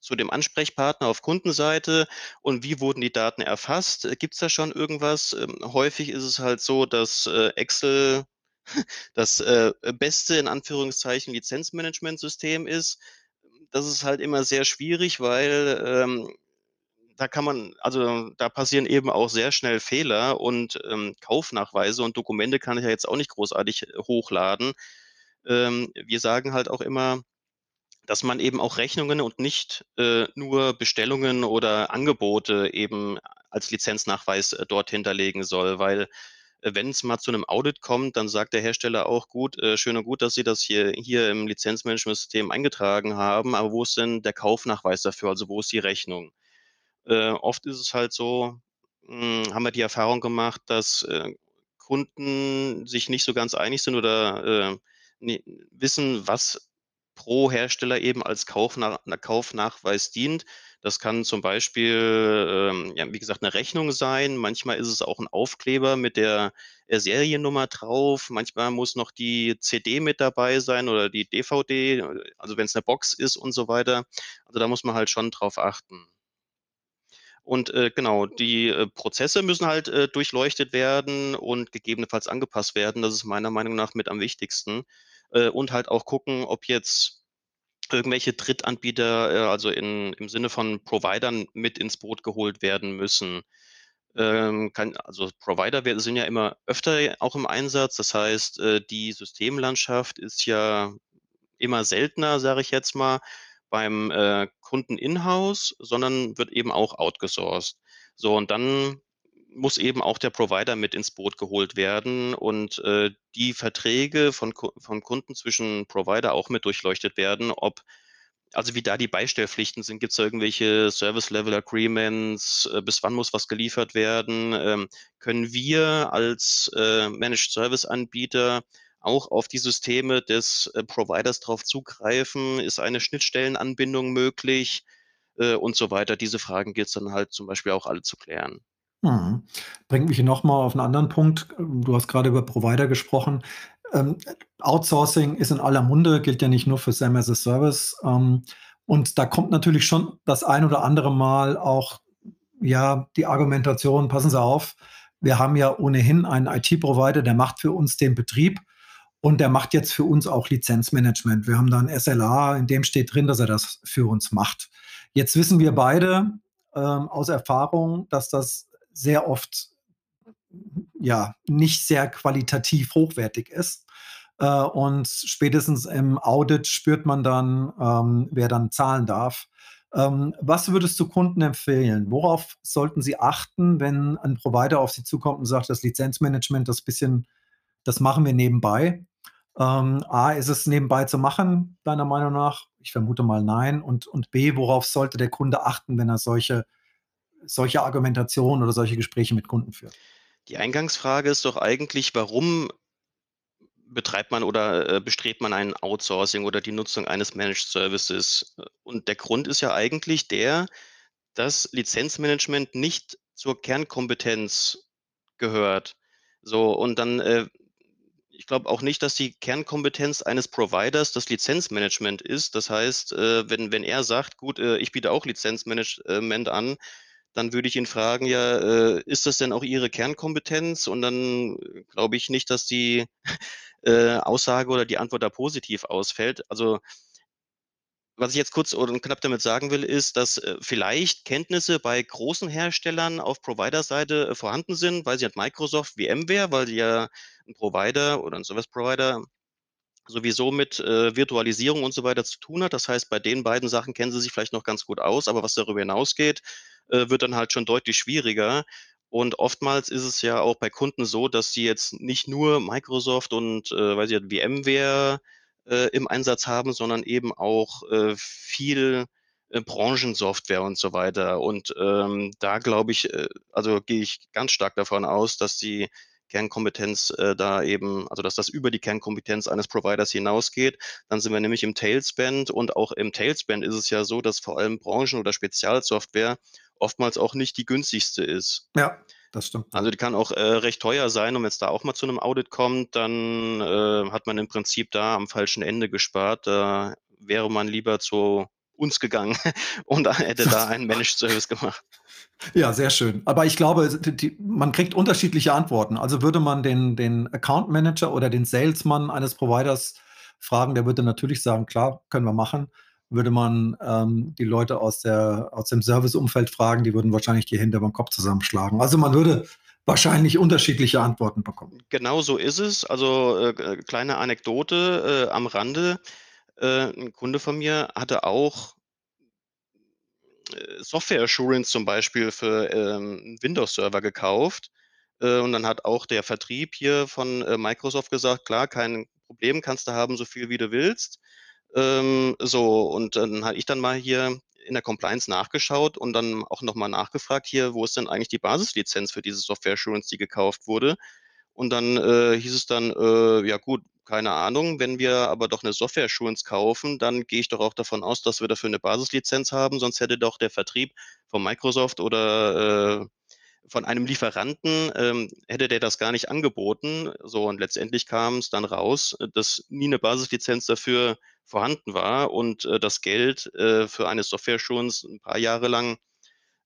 Speaker 3: zu dem Ansprechpartner auf Kundenseite und wie wurden die Daten erfasst? Gibt es da schon irgendwas? Ähm, häufig ist es halt so, dass äh, Excel das äh, beste in Anführungszeichen Lizenzmanagementsystem ist. Das ist halt immer sehr schwierig, weil ähm, da kann man, also da passieren eben auch sehr schnell Fehler und ähm, Kaufnachweise und Dokumente kann ich ja jetzt auch nicht großartig äh, hochladen. Ähm, wir sagen halt auch immer, dass man eben auch Rechnungen und nicht äh, nur Bestellungen oder Angebote eben als Lizenznachweis äh, dort hinterlegen soll, weil wenn es mal zu einem Audit kommt, dann sagt der Hersteller auch gut, äh, schön und gut, dass Sie das hier, hier im Lizenzmanagementsystem eingetragen haben, aber wo ist denn der Kaufnachweis dafür? Also wo ist die Rechnung? Äh, oft ist es halt so, mh, hm, haben wir die Erfahrung gemacht, dass äh, Kunden sich nicht so ganz einig sind oder äh, wissen, was pro Hersteller eben als Kaufnach Kaufnachweis dient. Das kann zum Beispiel, ähm, ja, wie gesagt, eine Rechnung sein. Manchmal ist es auch ein Aufkleber mit der Seriennummer drauf. Manchmal muss noch die CD mit dabei sein oder die DVD, also wenn es eine Box ist und so weiter. Also da muss man halt schon drauf achten. Und äh, genau, die äh, Prozesse müssen halt äh, durchleuchtet werden und gegebenenfalls angepasst werden. Das ist meiner Meinung nach mit am wichtigsten. Äh, und halt auch gucken, ob jetzt irgendwelche Drittanbieter, äh, also in, im Sinne von Providern mit ins Boot geholt werden müssen. Ähm, kann, also Provider sind ja immer öfter auch im Einsatz. Das heißt, äh, die Systemlandschaft ist ja immer seltener, sage ich jetzt mal, beim äh, Kunden in-house, sondern wird eben auch outgesourced. So, und dann muss eben auch der Provider mit ins Boot geholt werden und äh, die Verträge von, von Kunden zwischen Provider auch mit durchleuchtet werden, ob also wie da die Beistellpflichten sind, gibt es irgendwelche Service-Level-Agreements, äh, bis wann muss was geliefert werden? Ähm, können wir als äh, Managed Service-Anbieter auch auf die Systeme des äh, Providers drauf zugreifen? Ist eine Schnittstellenanbindung möglich? Äh, und so weiter. Diese Fragen gilt es dann halt zum Beispiel auch alle zu klären.
Speaker 2: Mhm. Bringt mich nochmal auf einen anderen Punkt. Du hast gerade über Provider gesprochen. Ähm, Outsourcing ist in aller Munde, gilt ja nicht nur für SAM as a Service. Ähm, und da kommt natürlich schon das ein oder andere Mal auch ja die Argumentation, passen Sie auf, wir haben ja ohnehin einen IT-Provider, der macht für uns den Betrieb und der macht jetzt für uns auch Lizenzmanagement. Wir haben da ein SLA, in dem steht drin, dass er das für uns macht. Jetzt wissen wir beide ähm, aus Erfahrung, dass das sehr oft ja nicht sehr qualitativ hochwertig ist. Äh, und spätestens im Audit spürt man dann, ähm, wer dann zahlen darf. Ähm, was würdest du Kunden empfehlen? Worauf sollten sie achten, wenn ein Provider auf sie zukommt und sagt, das Lizenzmanagement, das bisschen, das machen wir nebenbei? Ähm, A, ist es nebenbei zu machen, deiner Meinung nach? Ich vermute mal nein. Und, und B, worauf sollte der Kunde achten, wenn er solche solche Argumentationen oder solche Gespräche mit Kunden führt?
Speaker 3: Die Eingangsfrage ist doch eigentlich, warum betreibt man oder äh, bestrebt man ein Outsourcing oder die Nutzung eines Managed Services? Und der Grund ist ja eigentlich der, dass Lizenzmanagement nicht zur Kernkompetenz gehört. So, und dann, äh, ich glaube auch nicht, dass die Kernkompetenz eines Providers das Lizenzmanagement ist. Das heißt, äh, wenn, wenn er sagt, gut, äh, ich biete auch Lizenzmanagement an, dann würde ich ihn fragen, ja, äh, ist das denn auch Ihre Kernkompetenz? Und dann äh, glaube ich nicht, dass die äh, Aussage oder die Antwort da positiv ausfällt. Also was ich jetzt kurz oder knapp damit sagen will, ist, dass äh, vielleicht Kenntnisse bei großen Herstellern auf Provider-Seite äh, vorhanden sind, weil sie hat Microsoft, VMware, weil sie ja ein Provider oder ein Service-Provider sowieso mit äh, Virtualisierung und so weiter zu tun hat. Das heißt, bei den beiden Sachen kennen sie sich vielleicht noch ganz gut aus, aber was darüber hinausgeht, äh, wird dann halt schon deutlich schwieriger. Und oftmals ist es ja auch bei Kunden so, dass sie jetzt nicht nur Microsoft und äh, weiß ich, VMware äh, im Einsatz haben, sondern eben auch äh, viel äh, Branchensoftware und so weiter. Und ähm, da glaube ich, äh, also gehe ich ganz stark davon aus, dass die Kernkompetenz äh, da eben, also dass das über die Kernkompetenz eines Providers hinausgeht. Dann sind wir nämlich im Tailspend und auch im Tailspend ist es ja so, dass vor allem Branchen- oder Spezialsoftware oftmals auch nicht die günstigste ist.
Speaker 2: Ja. das stimmt.
Speaker 3: Also die kann auch äh, recht teuer sein und wenn es da auch mal zu einem Audit kommt, dann äh, hat man im Prinzip da am falschen Ende gespart. Da wäre man lieber zu uns gegangen und hätte da einen Managed Service gemacht.
Speaker 2: Ja, sehr schön. Aber ich glaube, die, man kriegt unterschiedliche Antworten. Also würde man den, den Account Manager oder den Salesman eines Providers fragen, der würde natürlich sagen, klar, können wir machen. Würde man ähm, die Leute aus, der, aus dem Serviceumfeld fragen, die würden wahrscheinlich die Hände beim Kopf zusammenschlagen. Also man würde wahrscheinlich unterschiedliche Antworten bekommen.
Speaker 3: Genau so ist es. Also äh, äh kleine Anekdote äh, am Rande. Äh, ein Kunde von mir hatte auch äh, Software Assurance zum Beispiel für ähm, Windows-Server gekauft. Äh, und dann hat auch der Vertrieb hier von äh, Microsoft gesagt, klar, kein Problem, kannst du haben, so viel wie du willst. Ähm, so, und dann habe ich dann mal hier in der Compliance nachgeschaut und dann auch nochmal nachgefragt, hier, wo ist denn eigentlich die Basislizenz für diese Software Assurance, die gekauft wurde? Und dann äh, hieß es dann, äh, ja gut, keine Ahnung, wenn wir aber doch eine Software Assurance kaufen, dann gehe ich doch auch davon aus, dass wir dafür eine Basislizenz haben, sonst hätte doch der Vertrieb von Microsoft oder äh, von einem Lieferanten ähm, hätte der das gar nicht angeboten. So, und letztendlich kam es dann raus, dass nie eine Basislizenz dafür vorhanden war und äh, das Geld äh, für eine Software Assurance ein paar Jahre lang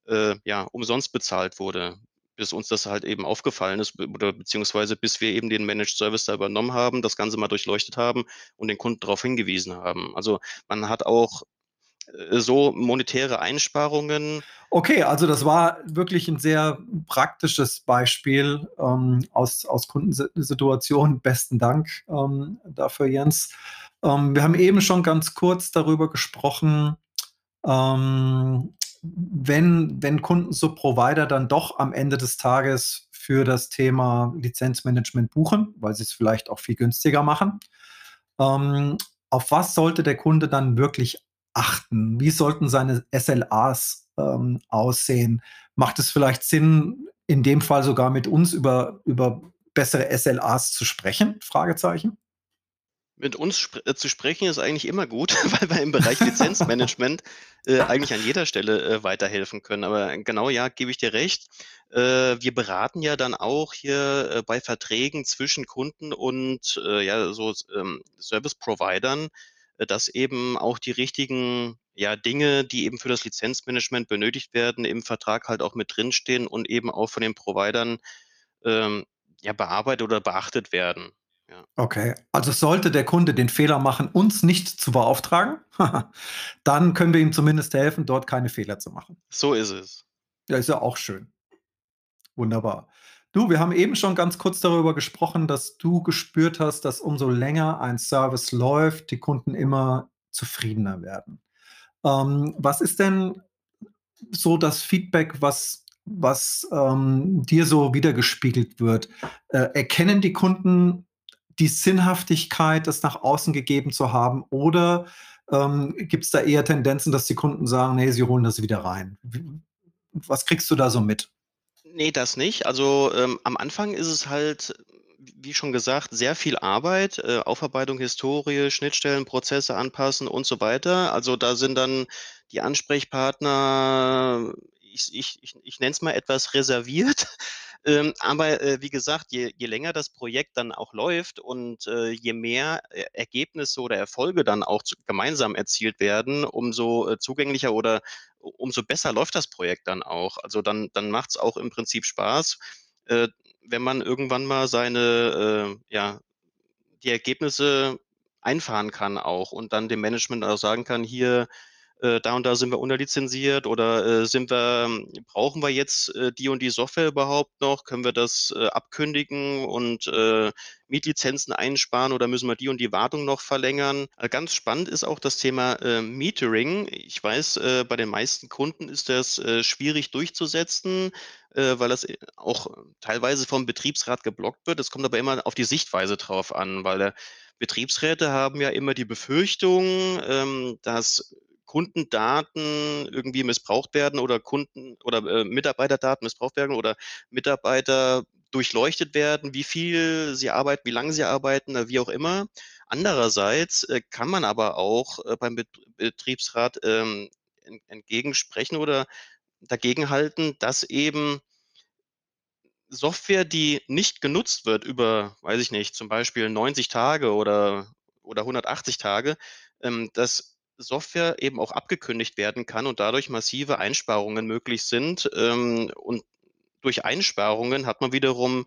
Speaker 3: äh, ja, umsonst bezahlt wurde bis uns das halt eben aufgefallen ist oder beziehungsweise bis wir eben den Managed Service da übernommen haben, das Ganze mal durchleuchtet haben und den Kunden darauf hingewiesen haben. Also man hat auch äh, so monetäre Einsparungen.
Speaker 2: Okay, also das war wirklich ein sehr praktisches Beispiel ähm, aus, aus Kundensituationen. Besten Dank ähm, dafür, Jens. Ähm, wir haben eben schon ganz kurz darüber gesprochen, ähm, wenn, wenn Kunden so Provider dann doch am Ende des Tages für das Thema Lizenzmanagement buchen, weil sie es vielleicht auch viel günstiger machen, ähm, auf was sollte der Kunde dann wirklich achten? Wie sollten seine SLAs ähm, aussehen? Macht es vielleicht Sinn, in dem Fall sogar mit uns über, über bessere SLAs zu sprechen? Fragezeichen.
Speaker 3: Mit uns sp äh, zu sprechen ist eigentlich immer gut, weil wir im Bereich Lizenzmanagement äh, eigentlich an jeder Stelle äh, weiterhelfen können. Aber genau, ja, gebe ich dir recht. Äh, wir beraten ja dann auch hier äh, bei Verträgen zwischen Kunden und äh, ja, so ähm, Service-Providern, äh, dass eben auch die richtigen ja, Dinge, die eben für das Lizenzmanagement benötigt werden, im Vertrag halt auch mit drinstehen und eben auch von den Providern ähm, ja, bearbeitet oder beachtet werden.
Speaker 2: Ja. Okay, also sollte der Kunde den Fehler machen, uns nicht zu beauftragen, dann können wir ihm zumindest helfen, dort keine Fehler zu machen.
Speaker 3: So ist es.
Speaker 2: Ja, ist ja auch schön. Wunderbar. Du, wir haben eben schon ganz kurz darüber gesprochen, dass du gespürt hast, dass umso länger ein Service läuft, die Kunden immer zufriedener werden. Ähm, was ist denn so das Feedback, was, was ähm, dir so wiedergespiegelt wird? Äh, erkennen die Kunden die Sinnhaftigkeit, das nach außen gegeben zu haben? Oder ähm, gibt es da eher Tendenzen, dass die Kunden sagen, nee, sie holen das wieder rein? Was kriegst du da so mit?
Speaker 3: Nee, das nicht. Also ähm, am Anfang ist es halt, wie schon gesagt, sehr viel Arbeit, äh, Aufarbeitung, Historie, Schnittstellen, Prozesse anpassen und so weiter. Also da sind dann die Ansprechpartner, ich, ich, ich, ich nenne es mal etwas reserviert. Ähm, aber äh, wie gesagt, je, je länger das Projekt dann auch läuft und äh, je mehr äh, Ergebnisse oder Erfolge dann auch zu, gemeinsam erzielt werden, umso äh, zugänglicher oder umso besser läuft das Projekt dann auch. Also dann, dann macht es auch im Prinzip Spaß, äh, wenn man irgendwann mal seine, äh, ja, die Ergebnisse einfahren kann auch und dann dem Management auch sagen kann, hier, äh, da und da sind wir unterlizenziert oder äh, sind wir, brauchen wir jetzt äh, die und die Software überhaupt noch? Können wir das äh, abkündigen und äh, Mietlizenzen einsparen oder müssen wir die und die Wartung noch verlängern? Äh, ganz spannend ist auch das Thema Metering. Ich weiß, bei den meisten Kunden ist das schwierig durchzusetzen, weil das auch teilweise vom Betriebsrat geblockt wird. Es kommt aber immer auf die Sichtweise drauf an, weil Betriebsräte haben ja immer die Befürchtung, ähm, dass Kundendaten irgendwie missbraucht werden oder Kunden oder äh, Mitarbeiterdaten missbraucht werden oder Mitarbeiter durchleuchtet werden, wie viel sie arbeiten, wie lange sie arbeiten, wie auch immer. Andererseits äh, kann man aber auch äh, beim Bet Betriebsrat ähm, entgegensprechen oder dagegenhalten, dass eben Software, die nicht genutzt wird über, weiß ich nicht, zum Beispiel 90 Tage oder oder 180 Tage, ähm, dass Software eben auch abgekündigt werden kann und dadurch massive Einsparungen möglich sind. Ähm, und durch Einsparungen hat man wiederum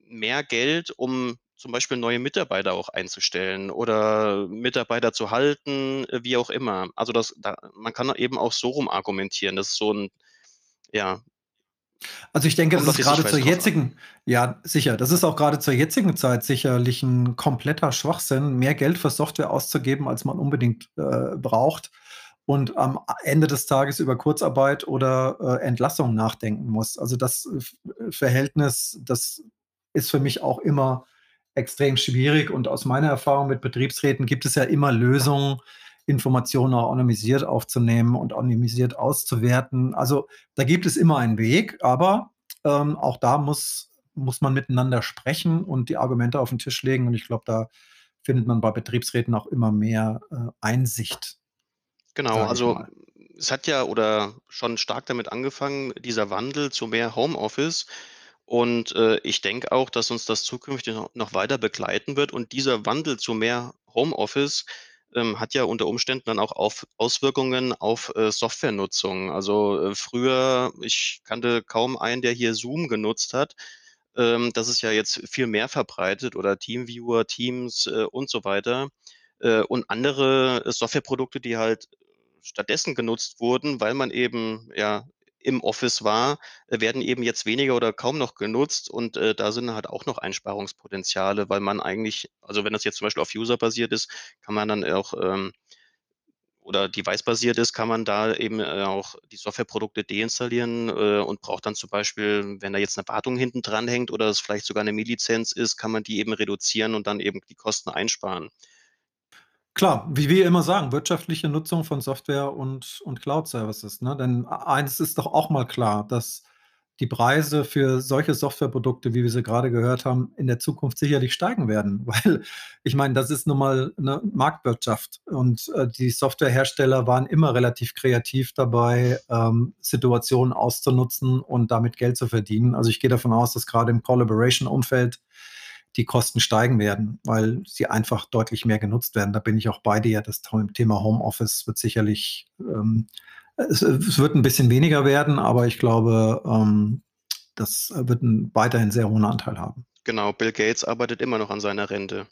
Speaker 3: mehr Geld, um zum Beispiel neue Mitarbeiter auch einzustellen oder Mitarbeiter zu halten, äh, wie auch immer. Also das da man kann eben auch so rum argumentieren. Das ist so 'n ja
Speaker 2: Also, ich denke, das ist
Speaker 3: die
Speaker 2: grade zur jetzigen ja, sicher. Das ist auch grade zur jetzigen Zeit sicherlich 'n kompletter Schwachsinn, mehr Geld für Software auszugeben, als man unbedingt, äh, braucht und am Ende des Tages über Kurzarbeit oder, äh, Entlassung nachdenken muss. Also, das F Verhältnis, das ist für mich auch immer extrem schwierig und aus meiner Erfahrung mit Betriebsräten gibt es ja immer Lösungen, Informationen auch anonymisiert aufzunehmen und anonymisiert auszuwerten. Also, da gibt es immer einen Weg, aber, ähm, auch da muss muss man miteinander sprechen und die Argumente auf 'n Tisch legen und ich glaube, da findet man bei Betriebsräten auch immer mehr, äh, Einsicht,
Speaker 3: Genau, also, es hat ja oder schon stark damit angefangen, dieser Wandel zu mehr Homeoffice. Und, äh, ich denke auch, dass uns das zukünftig no noch weiter begleiten wird. Und dieser Wandel zu mehr Homeoffice, ähm, hat ja unter Umständen dann auch auf Auswirkungen auf, äh, Softwarenutzung. Also, äh, früher ich kannte kaum einen, der hier Zoom genutzt hat. Ähm, das ist ja jetzt viel mehr verbreitet oder Teamviewer, Teams, äh, und so weiter. Äh, und andere Softwareprodukte, die halt stattdessen genutzt wurden, weil man eben, ja, im Office war, äh, werden eben jetzt weniger oder kaum noch genutzt und, äh, da sind halt auch noch Einsparungspotenziale, weil man eigentlich also, wenn das jetzt zum Beispiel auf User-basiert ist, kann man dann auch, ähm oder device-basiert ist, kann man da eben, äh, auch die Softwareprodukte deinstallieren, äh, und braucht dann zum Beispiel, wenn da jetzt 'ne Wartung hinten dranhängt oder es vielleicht sogar 'ne Mietlizenz ist, kann man die eben reduzieren und dann eben die Kosten einsparen.
Speaker 2: Klar, wie wir immer sagen, wirtschaftliche Nutzung von Software und und Cloud-Services, ne? Denn e eins ist doch auch mal klar, dass die Preise für solche Softwareprodukte, wie wir sie grade gehört haben, in der Zukunft sicherlich steigen werden, weil ich meine, das ist nun mal 'ne Marktwirtschaft und, äh, die Softwarehersteller waren immer relativ kreativ dabei, ähm, Situationen auszunutzen und damit Geld zu verdienen. Also, ich gehe davon aus, dass grade im Collaboration-Umfeld die Kosten steigen werden, weil sie einfach deutlich mehr genutzt werden. Da bin ich auch bei dir. Das Thema Homeoffice wird sicherlich, ähm es es wird 'n bisschen weniger werden, aber ich glaube, ähm, das wird 'n weiterhin sehr hohen Anteil haben.
Speaker 3: Genau, Bill Gates arbeitet immer noch an seiner Rente.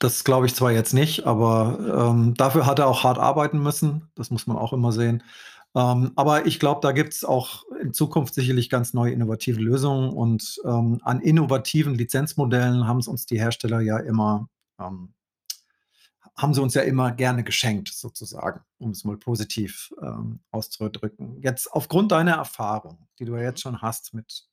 Speaker 2: Das glaube ich zwar jetzt nicht, aber, ähm, dafür hat er auch hart arbeiten müssen. Das muss man auch immer sehen. Ähm, aber ich glaube, da gibt's auch in Zukunft sicherlich ganz neue innovative Lösungen und, ähm, an innovativen Lizenzmodellen haben's uns die Hersteller ja immer, ähm haben sie uns ja immer gerne geschenkt sozusagen, um es mal positiv, ähm, auszudrücken. Jetzt aufgrund deiner Erfahrung, die du ja
Speaker 3: Mhm.
Speaker 2: jetzt schon hast mit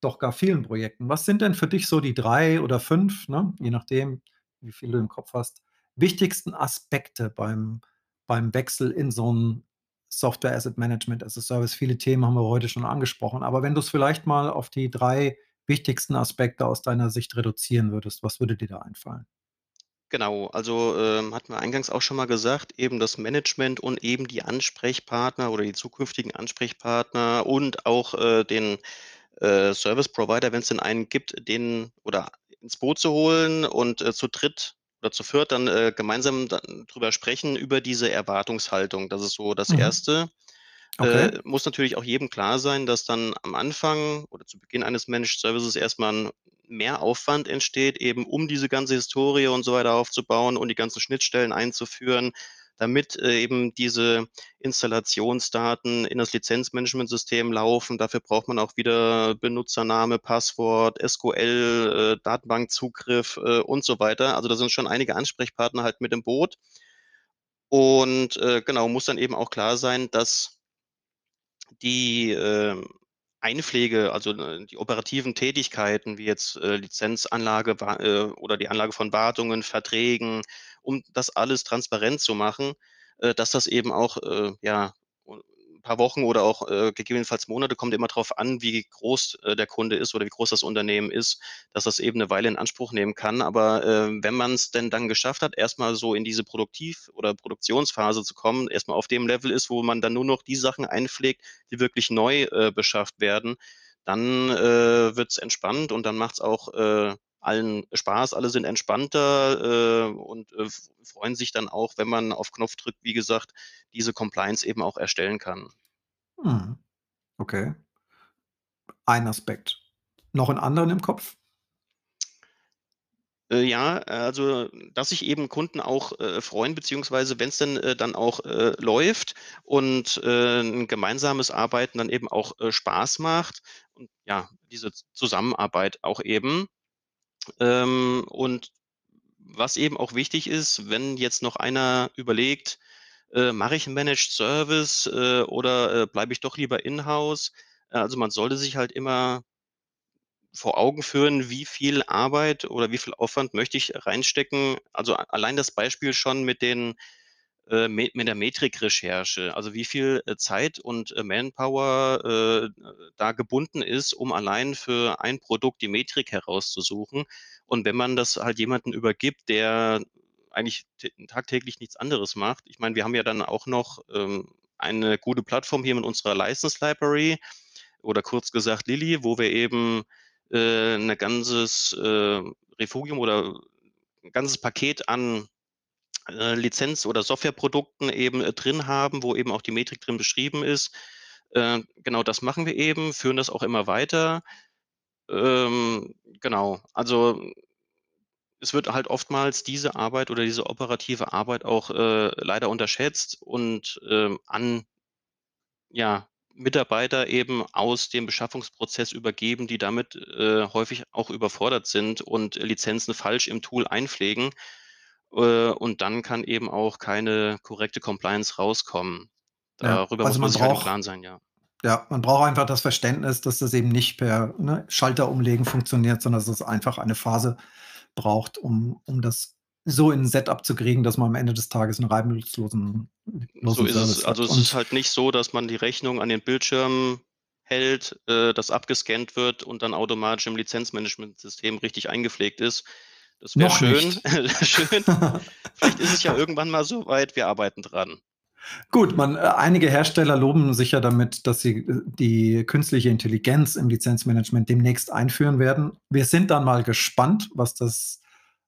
Speaker 2: doch gar vielen Projekten, was sind denn für dich so die 3 oder 5, ne, je nachdem, wie viel du im Kopf hast, wichtigsten Aspekte beim beim Wechsel in so 'n Software Asset Management as a Service? Viele Themen haben wir heute schon angesprochen, aber wenn du's vielleicht mal auf die 3 wichtigsten Aspekte aus deiner Sicht reduzieren würdest, was würde dir da einfallen?
Speaker 3: Genau, also, ähm, hatten wir eingangs auch schon mal gesagt, eben das Management und eben die Ansprechpartner oder die zukünftigen Ansprechpartner und auch, äh, den, äh, Service Provider, wenn's denn einen gibt, den oder ins Boot zu holen und, äh, zu dritt oder zu viert dann, äh, gemeinsam dann drüber sprechen über diese Erwartungshaltung. Das ist so das
Speaker 2: Mhm.
Speaker 3: 1.
Speaker 2: Okay.
Speaker 3: Äh, muss natürlich auch jedem klar sein, dass dann am Anfang oder zu Beginn eines Managed Services erst mal 'n Mehraufwand entsteht, eben um diese ganze Historie und so weiter aufzubauen und die ganzen Schnittstellen einzuführen, damit, äh, eben diese Installationsdaten in das Lizenzmanagementsystem laufen. Dafür braucht man auch wieder Benutzername, Passwort, SQL, äh, Datenbankzugriff, äh, und so weiter. Also, da sind schon einige Ansprechpartner halt mit im Boot. Und, genau, muss dann eben auch klar sein, dass die, ähm, Einpflege, also, ne, die operativen Tätigkeiten wie jetzt, äh, Lizenzanlage, äh, oder die Anlage von Wartungen, Verträgen, um das alles transparent zu machen, äh, dass das eben auch, äh, ja, u 'n paar Wochen oder auch, äh, gegebenenfalls Monate kommt immer drauf an, wie groß, äh, der Kunde ist oder wie groß das Unternehmen ist, dass das eben 'ne Weile in Anspruch nehmen kann. Aber, ähm, wenn man's denn dann geschafft hat, erst mal so in diese Produktiv oder Produktionsphase zu kommen, erst mal auf dem Level ist, wo man dann nur noch die Sachen einpflegt, die wirklich neu, äh, beschafft werden, dann äh, wird es entspannt und dann macht es auch äh, allen Spaß, alle sind entspannter äh, und äh, freuen sich dann auch, wenn man auf Knopf drückt, wie gesagt, diese Compliance eben auch erstellen kann.
Speaker 2: Mhm. Okay. Ein Aspekt. Noch einen anderen im Kopf?
Speaker 3: Äh, ja, also, dass sich eben Kunden auch, äh, freuen, beziehungsweise wenn es denn, äh, dann auch, äh, läuft und, äh, 'n gemeinsames Arbeiten dann eben auch, äh, Spaß macht und ja, diese Zusammenarbeit auch eben. Ähm, und was eben auch wichtig ist, wenn jetzt noch einer überlegt, äh, mache ich 'n Managed Service, äh, oder, äh, bleibe ich doch lieber in-house? Also, man sollte sich halt immer vor Augen führen, wie viel Arbeit oder wie viel Aufwand möchte ich reinstecken. Also allein das Beispiel schon mit den äh, mit der Metrikrecherche, also wie viel äh, Zeit und äh, Manpower äh, da gebunden ist, um allein für ein Produkt die Metrik herauszusuchen. Und wenn man das halt jemanden übergibt, der eigentlich tagtäglich nichts anderes macht. Ich meine, wir haben ja dann auch noch ähm, eine gute Plattform hier mit unserer License Library oder kurz gesagt Lilly, wo wir eben äh, 'ne ganzes, äh, Refugium oder ein ganzes Paket an, äh, Lizenz oder Softwareprodukten eben, äh, drin haben, wo eben auch die Metrik drin beschrieben ist. Äh, genau das machen wir eben, führen das auch immer weiter. Ähm, genau, also es wird halt oftmals diese Arbeit oder diese operative Arbeit auch, äh, leider unterschätzt und, ähm, an ja, Mitarbeiter eben aus dem Beschaffungsprozess übergeben, die damit äh, häufig auch überfordert sind und Lizenzen falsch im Tool einpflegen. Äh, und dann kann eben auch keine korrekte Compliance rauskommen.
Speaker 2: Ja,
Speaker 3: Darüber
Speaker 2: also
Speaker 3: muss man halt im
Speaker 2: braucht
Speaker 3: Klaren sein, ja.
Speaker 2: ja, man braucht einfach das Verständnis, dass das eben nicht per, ne, Schalter umlegen funktioniert, sondern dass es einfach eine Phase braucht, um um das so in 'n Setup zu kriegen, dass man am Ende des Tages 'n reibungslosen
Speaker 3: So ist es.
Speaker 2: Service
Speaker 3: Also,
Speaker 2: hat.
Speaker 3: es ist halt nicht so, dass man die Rechnung an den Bildschirm hält, äh, das abgescannt wird und dann automatisch im Lizenzmanagementsystem richtig eingepflegt ist. Das wäre schön, schön. Vielleicht ist es ja irgendwann mal so weit, wir arbeiten dran.
Speaker 2: Gut, man äh, einige Hersteller loben sich ja damit, dass sie, äh, die künstliche Intelligenz im Lizenzmanagement demnächst einführen werden. Wir sind dann mal gespannt, was das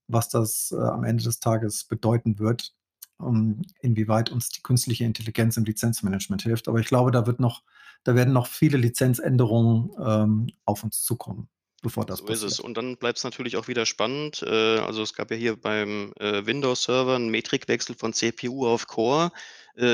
Speaker 2: was das, äh, am Ende des Tages bedeuten wird, ähm, inwieweit uns die künstliche Intelligenz im Lizenzmanagement hilft. Aber ich glaube, da wird noch da werden noch viele Lizenzänderungen, ähm, auf uns zukommen, bevor das
Speaker 3: So ist es.
Speaker 2: passiert.
Speaker 3: Und dann bleibt es natürlich auch wieder spannend. Äh, also es gab ja hier beim äh, Windows-Server einen Metrikwechsel von CPU auf Core. Äh,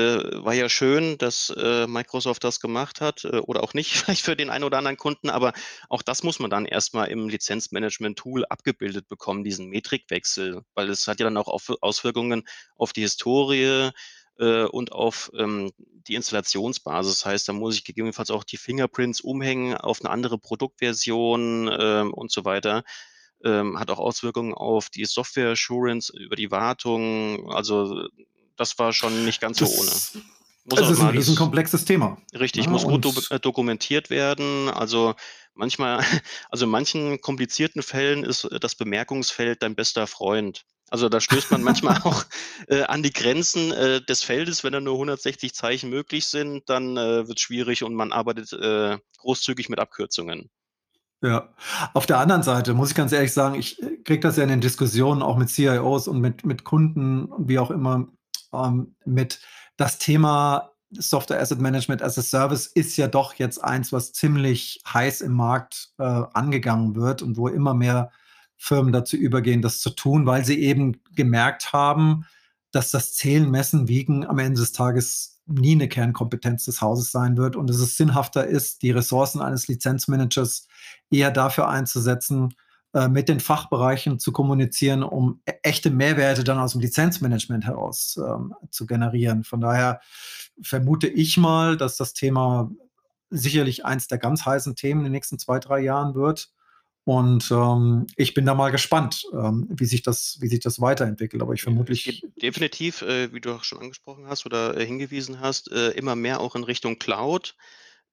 Speaker 3: war ja schön, dass Microsoft das gemacht hat oder auch nicht, vielleicht für den einen oder anderen Kunden, aber auch das muss man dann erstmal im Lizenzmanagement-Tool abgebildet bekommen, diesen Metrikwechsel, weil es hat ja dann auch Auswirkungen auf die Historie äh, und auf ähm, die Installationsbasis. Das heißt, da muss ich gegebenenfalls auch die Fingerprints umhängen auf eine andere Produktversion ähm, und so weiter. Ähm, hat auch Auswirkungen auf die Software Assurance über die Wartung. Also das war schon nicht ganz so ohne.
Speaker 2: Das
Speaker 3: Muss
Speaker 2: es
Speaker 3: auch
Speaker 2: ist 'n
Speaker 3: mal alles
Speaker 2: riesenkomplexes Thema,
Speaker 3: richtig,
Speaker 2: ne?
Speaker 3: muss gut do äh, dokumentiert werden. Also manchmal also in manchen komplizierten Fällen ist das Bemerkungsfeld dein bester Freund. Also da stößt man manchmal auch, äh, an die Grenzen, äh, des Feldes. Wenn da nur 160 Zeichen möglich sind, dann, äh, wird's schwierig und man arbeitet, äh, großzügig mit Abkürzungen.
Speaker 2: Ja. Auf der anderen Seite muss ich ganz ehrlich sagen, ich, äh, kriege das ja in den Diskussionen auch mit CIOs und mit mit Kunden und wie auch immer, ähm, mit. Das Thema Software Asset Management as a Service ist ja doch jetzt eins, was ziemlich heiß im Markt, äh, angegangen wird und wo immer mehr Firmen dazu übergehen, das zu tun, weil sie eben gemerkt haben, dass das Zählen, Messen, Wiegen am Ende des Tages nie 'ne Kernkompetenz des Hauses sein wird und dass es sinnhafter ist, die Ressourcen eines Lizenzmanagers eher dafür einzusetzen, äh, mit den Fachbereichen zu kommunizieren, um e echte Mehrwerte dann aus'm Lizenzmanagement heraus, ähm, zu generieren. Von daher vermute ich mal, dass das Thema sicherlich eins der ganz heißen Themen in den nächsten 2, 3 Jahren wird. Und, ähm, ich bin da mal gespannt, ähm, wie sich das wie sich das weiterentwickelt. Aber ich vermutlich
Speaker 3: definitiv, äh, wie du auch schon angesprochen hast oder, äh, hingewiesen hast, äh, immer mehr auch in Richtung Cloud.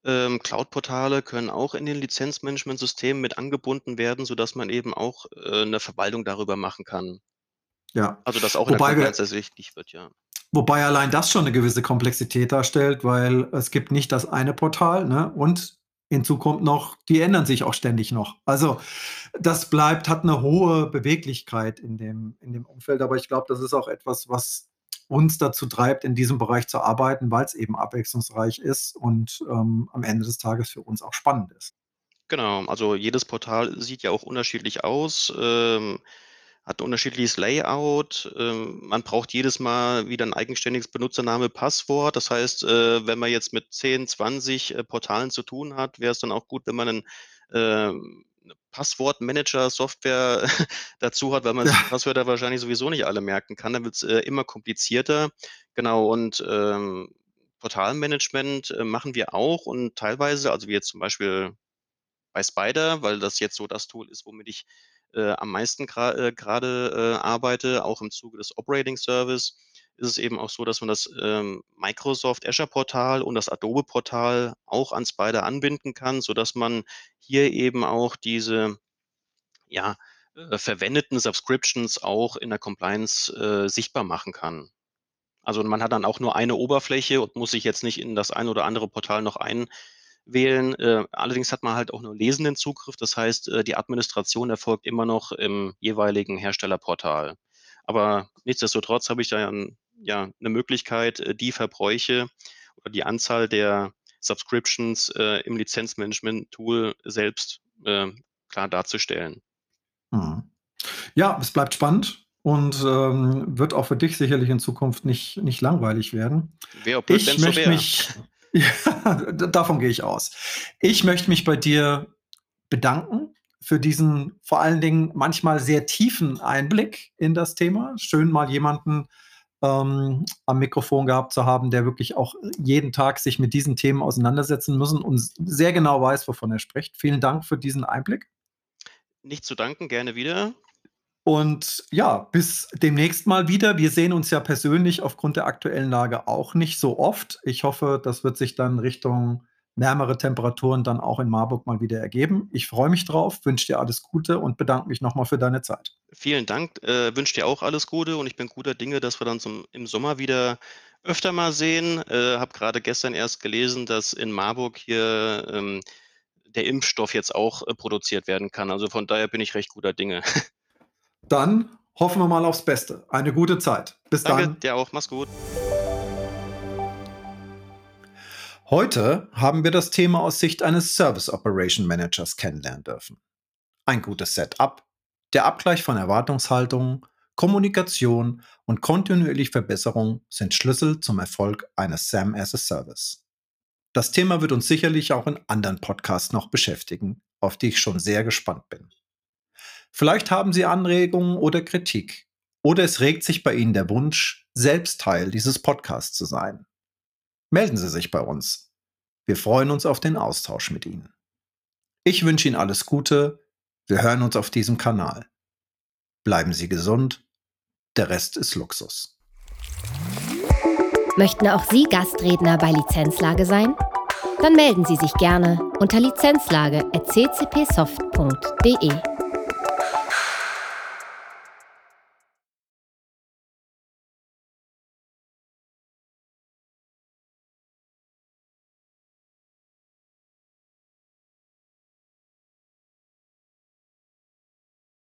Speaker 3: Ähm, Cloud-Portale können auch in den Lizenzmanagementsystemen mit angebunden werden, sodass man eben auch, äh, 'ne Verwaltung darüber machen kann.
Speaker 2: Ja.
Speaker 3: Also, dass auch in der
Speaker 2: Wobei wir
Speaker 3: ersichtlich wird, ja.
Speaker 2: wobei allein das schon 'ne gewisse Komplexität darstellt, weil es gibt nicht das eine Portal, ne, und hinzu kommt noch, die ändern sich auch ständig noch. Also das bleibt, hat eine hohe Beweglichkeit in dem, in dem Umfeld, aber ich glaube, das ist auch etwas, was uns dazu treibt, in diesem Bereich zu arbeiten, weil es eben abwechslungsreich ist und ähm, am Ende des Tages für uns auch spannend ist.
Speaker 3: Genau, also jedes Portal sieht ja auch unterschiedlich aus. Ähm, hat 'n unterschiedliches Layout. Ähm, man braucht jedes Mal wieder ein eigenständiges Benutzername, Passwort. Das heißt, äh, wenn man jetzt mit 10, 20, äh, Portalen zu tun hat, wäre es dann auch gut, wenn man 'nen, ähm, Passwortmanager-Software dazu hat, weil man die Passwörter wahrscheinlich sowieso nicht alle merken kann. Dann wird's, äh, immer komplizierter. Genau, und, ähm, Portalmanagement, machen wir auch und teilweise also wie jetzt zum Beispiel bei Spyder, weil das jetzt so das Tool ist, womit ich äh, am meisten gerade äh, arbeite, auch im Zuge des Operating Service, ist es eben auch so, dass man das ähm, Microsoft Azure Portal und das Adobe Portal auch an Spider anbinden kann, sodass man hier eben auch diese ja, äh, verwendeten Subscriptions auch in der Compliance äh, sichtbar machen kann. Also man hat dann auch nur eine Oberfläche und muss sich jetzt nicht in das ein oder andere Portal noch ein wählen. Äh, allerdings hat man halt auch nur lesenden Zugriff. Das heißt, äh, die Administration erfolgt immer noch im jeweiligen Herstellerportal. Aber nichtsdestotrotz habe ich da ja, ja eine Möglichkeit, äh, die Verbräuche oder die Anzahl der Subscriptions äh, im Lizenzmanagement-Tool selbst äh, klar darzustellen.
Speaker 2: Hm. Ja, es bleibt spannend und ähm, wird auch für dich sicherlich in Zukunft nicht, nicht langweilig werden.
Speaker 3: Wer ob ich möchte
Speaker 2: so mich ja, davon gehe ich aus. Ich möchte mich bei dir bedanken für diesen vor allen Dingen manchmal sehr tiefen Einblick in das Thema. Schön mal jemanden ähm, am Mikrofon gehabt zu haben, der wirklich auch jeden Tag sich mit diesen Themen auseinandersetzen muss und sehr genau weiß, wovon er spricht. Vielen Dank für diesen Einblick.
Speaker 3: Nicht zu danken, gerne wieder.
Speaker 2: Und ja, bis demnächst mal wieder. Wir sehen uns ja persönlich aufgrund der aktuellen Lage auch nicht so oft. Ich hoffe, das wird sich dann Richtung wärmere Temperaturen dann auch in Marburg mal wieder ergeben. Ich freue mich drauf, wünsche dir alles Gute und bedanke mich nochmal für deine Zeit.
Speaker 3: Vielen Dank, äh, wünsche dir auch alles Gute und ich bin guter Dinge, dass wir dann zum, im Sommer wieder öfter mal sehen. Äh, habe gerade gestern erst gelesen, dass in Marburg hier ähm, der Impfstoff jetzt auch äh, produziert werden kann. Also von daher bin ich recht guter Dinge.
Speaker 2: Dann hoffen wir mal aufs Beste. Eine gute Zeit. Bis
Speaker 3: Danke,
Speaker 2: dann.
Speaker 3: dir auch. Mach's gut.
Speaker 2: Heute haben wir das Thema aus Sicht eines Service Operation Managers kennenlernen dürfen. Ein gutes Setup, der Abgleich von Erwartungshaltungen, Kommunikation und kontinuierliche Verbesserung sind Schlüssel zum Erfolg eines SAM as a Service. Das Thema wird uns sicherlich auch in anderen Podcasts noch beschäftigen, auf die ich schon sehr gespannt bin. Vielleicht haben Sie Anregungen oder Kritik. Oder es regt sich bei Ihnen der Wunsch, selbst Teil dieses Podcasts zu sein. Melden Sie sich bei uns. Wir freuen uns auf den Austausch mit Ihnen. Ich wünsche Ihnen alles Gute. Wir hören uns auf diesem Kanal. Bleiben Sie gesund. Der Rest ist Luxus.
Speaker 1: Möchten auch Sie Gastredner bei Lizenzlage sein? Dann melden Sie sich gerne unter lizenzlage.ccpsoft.de.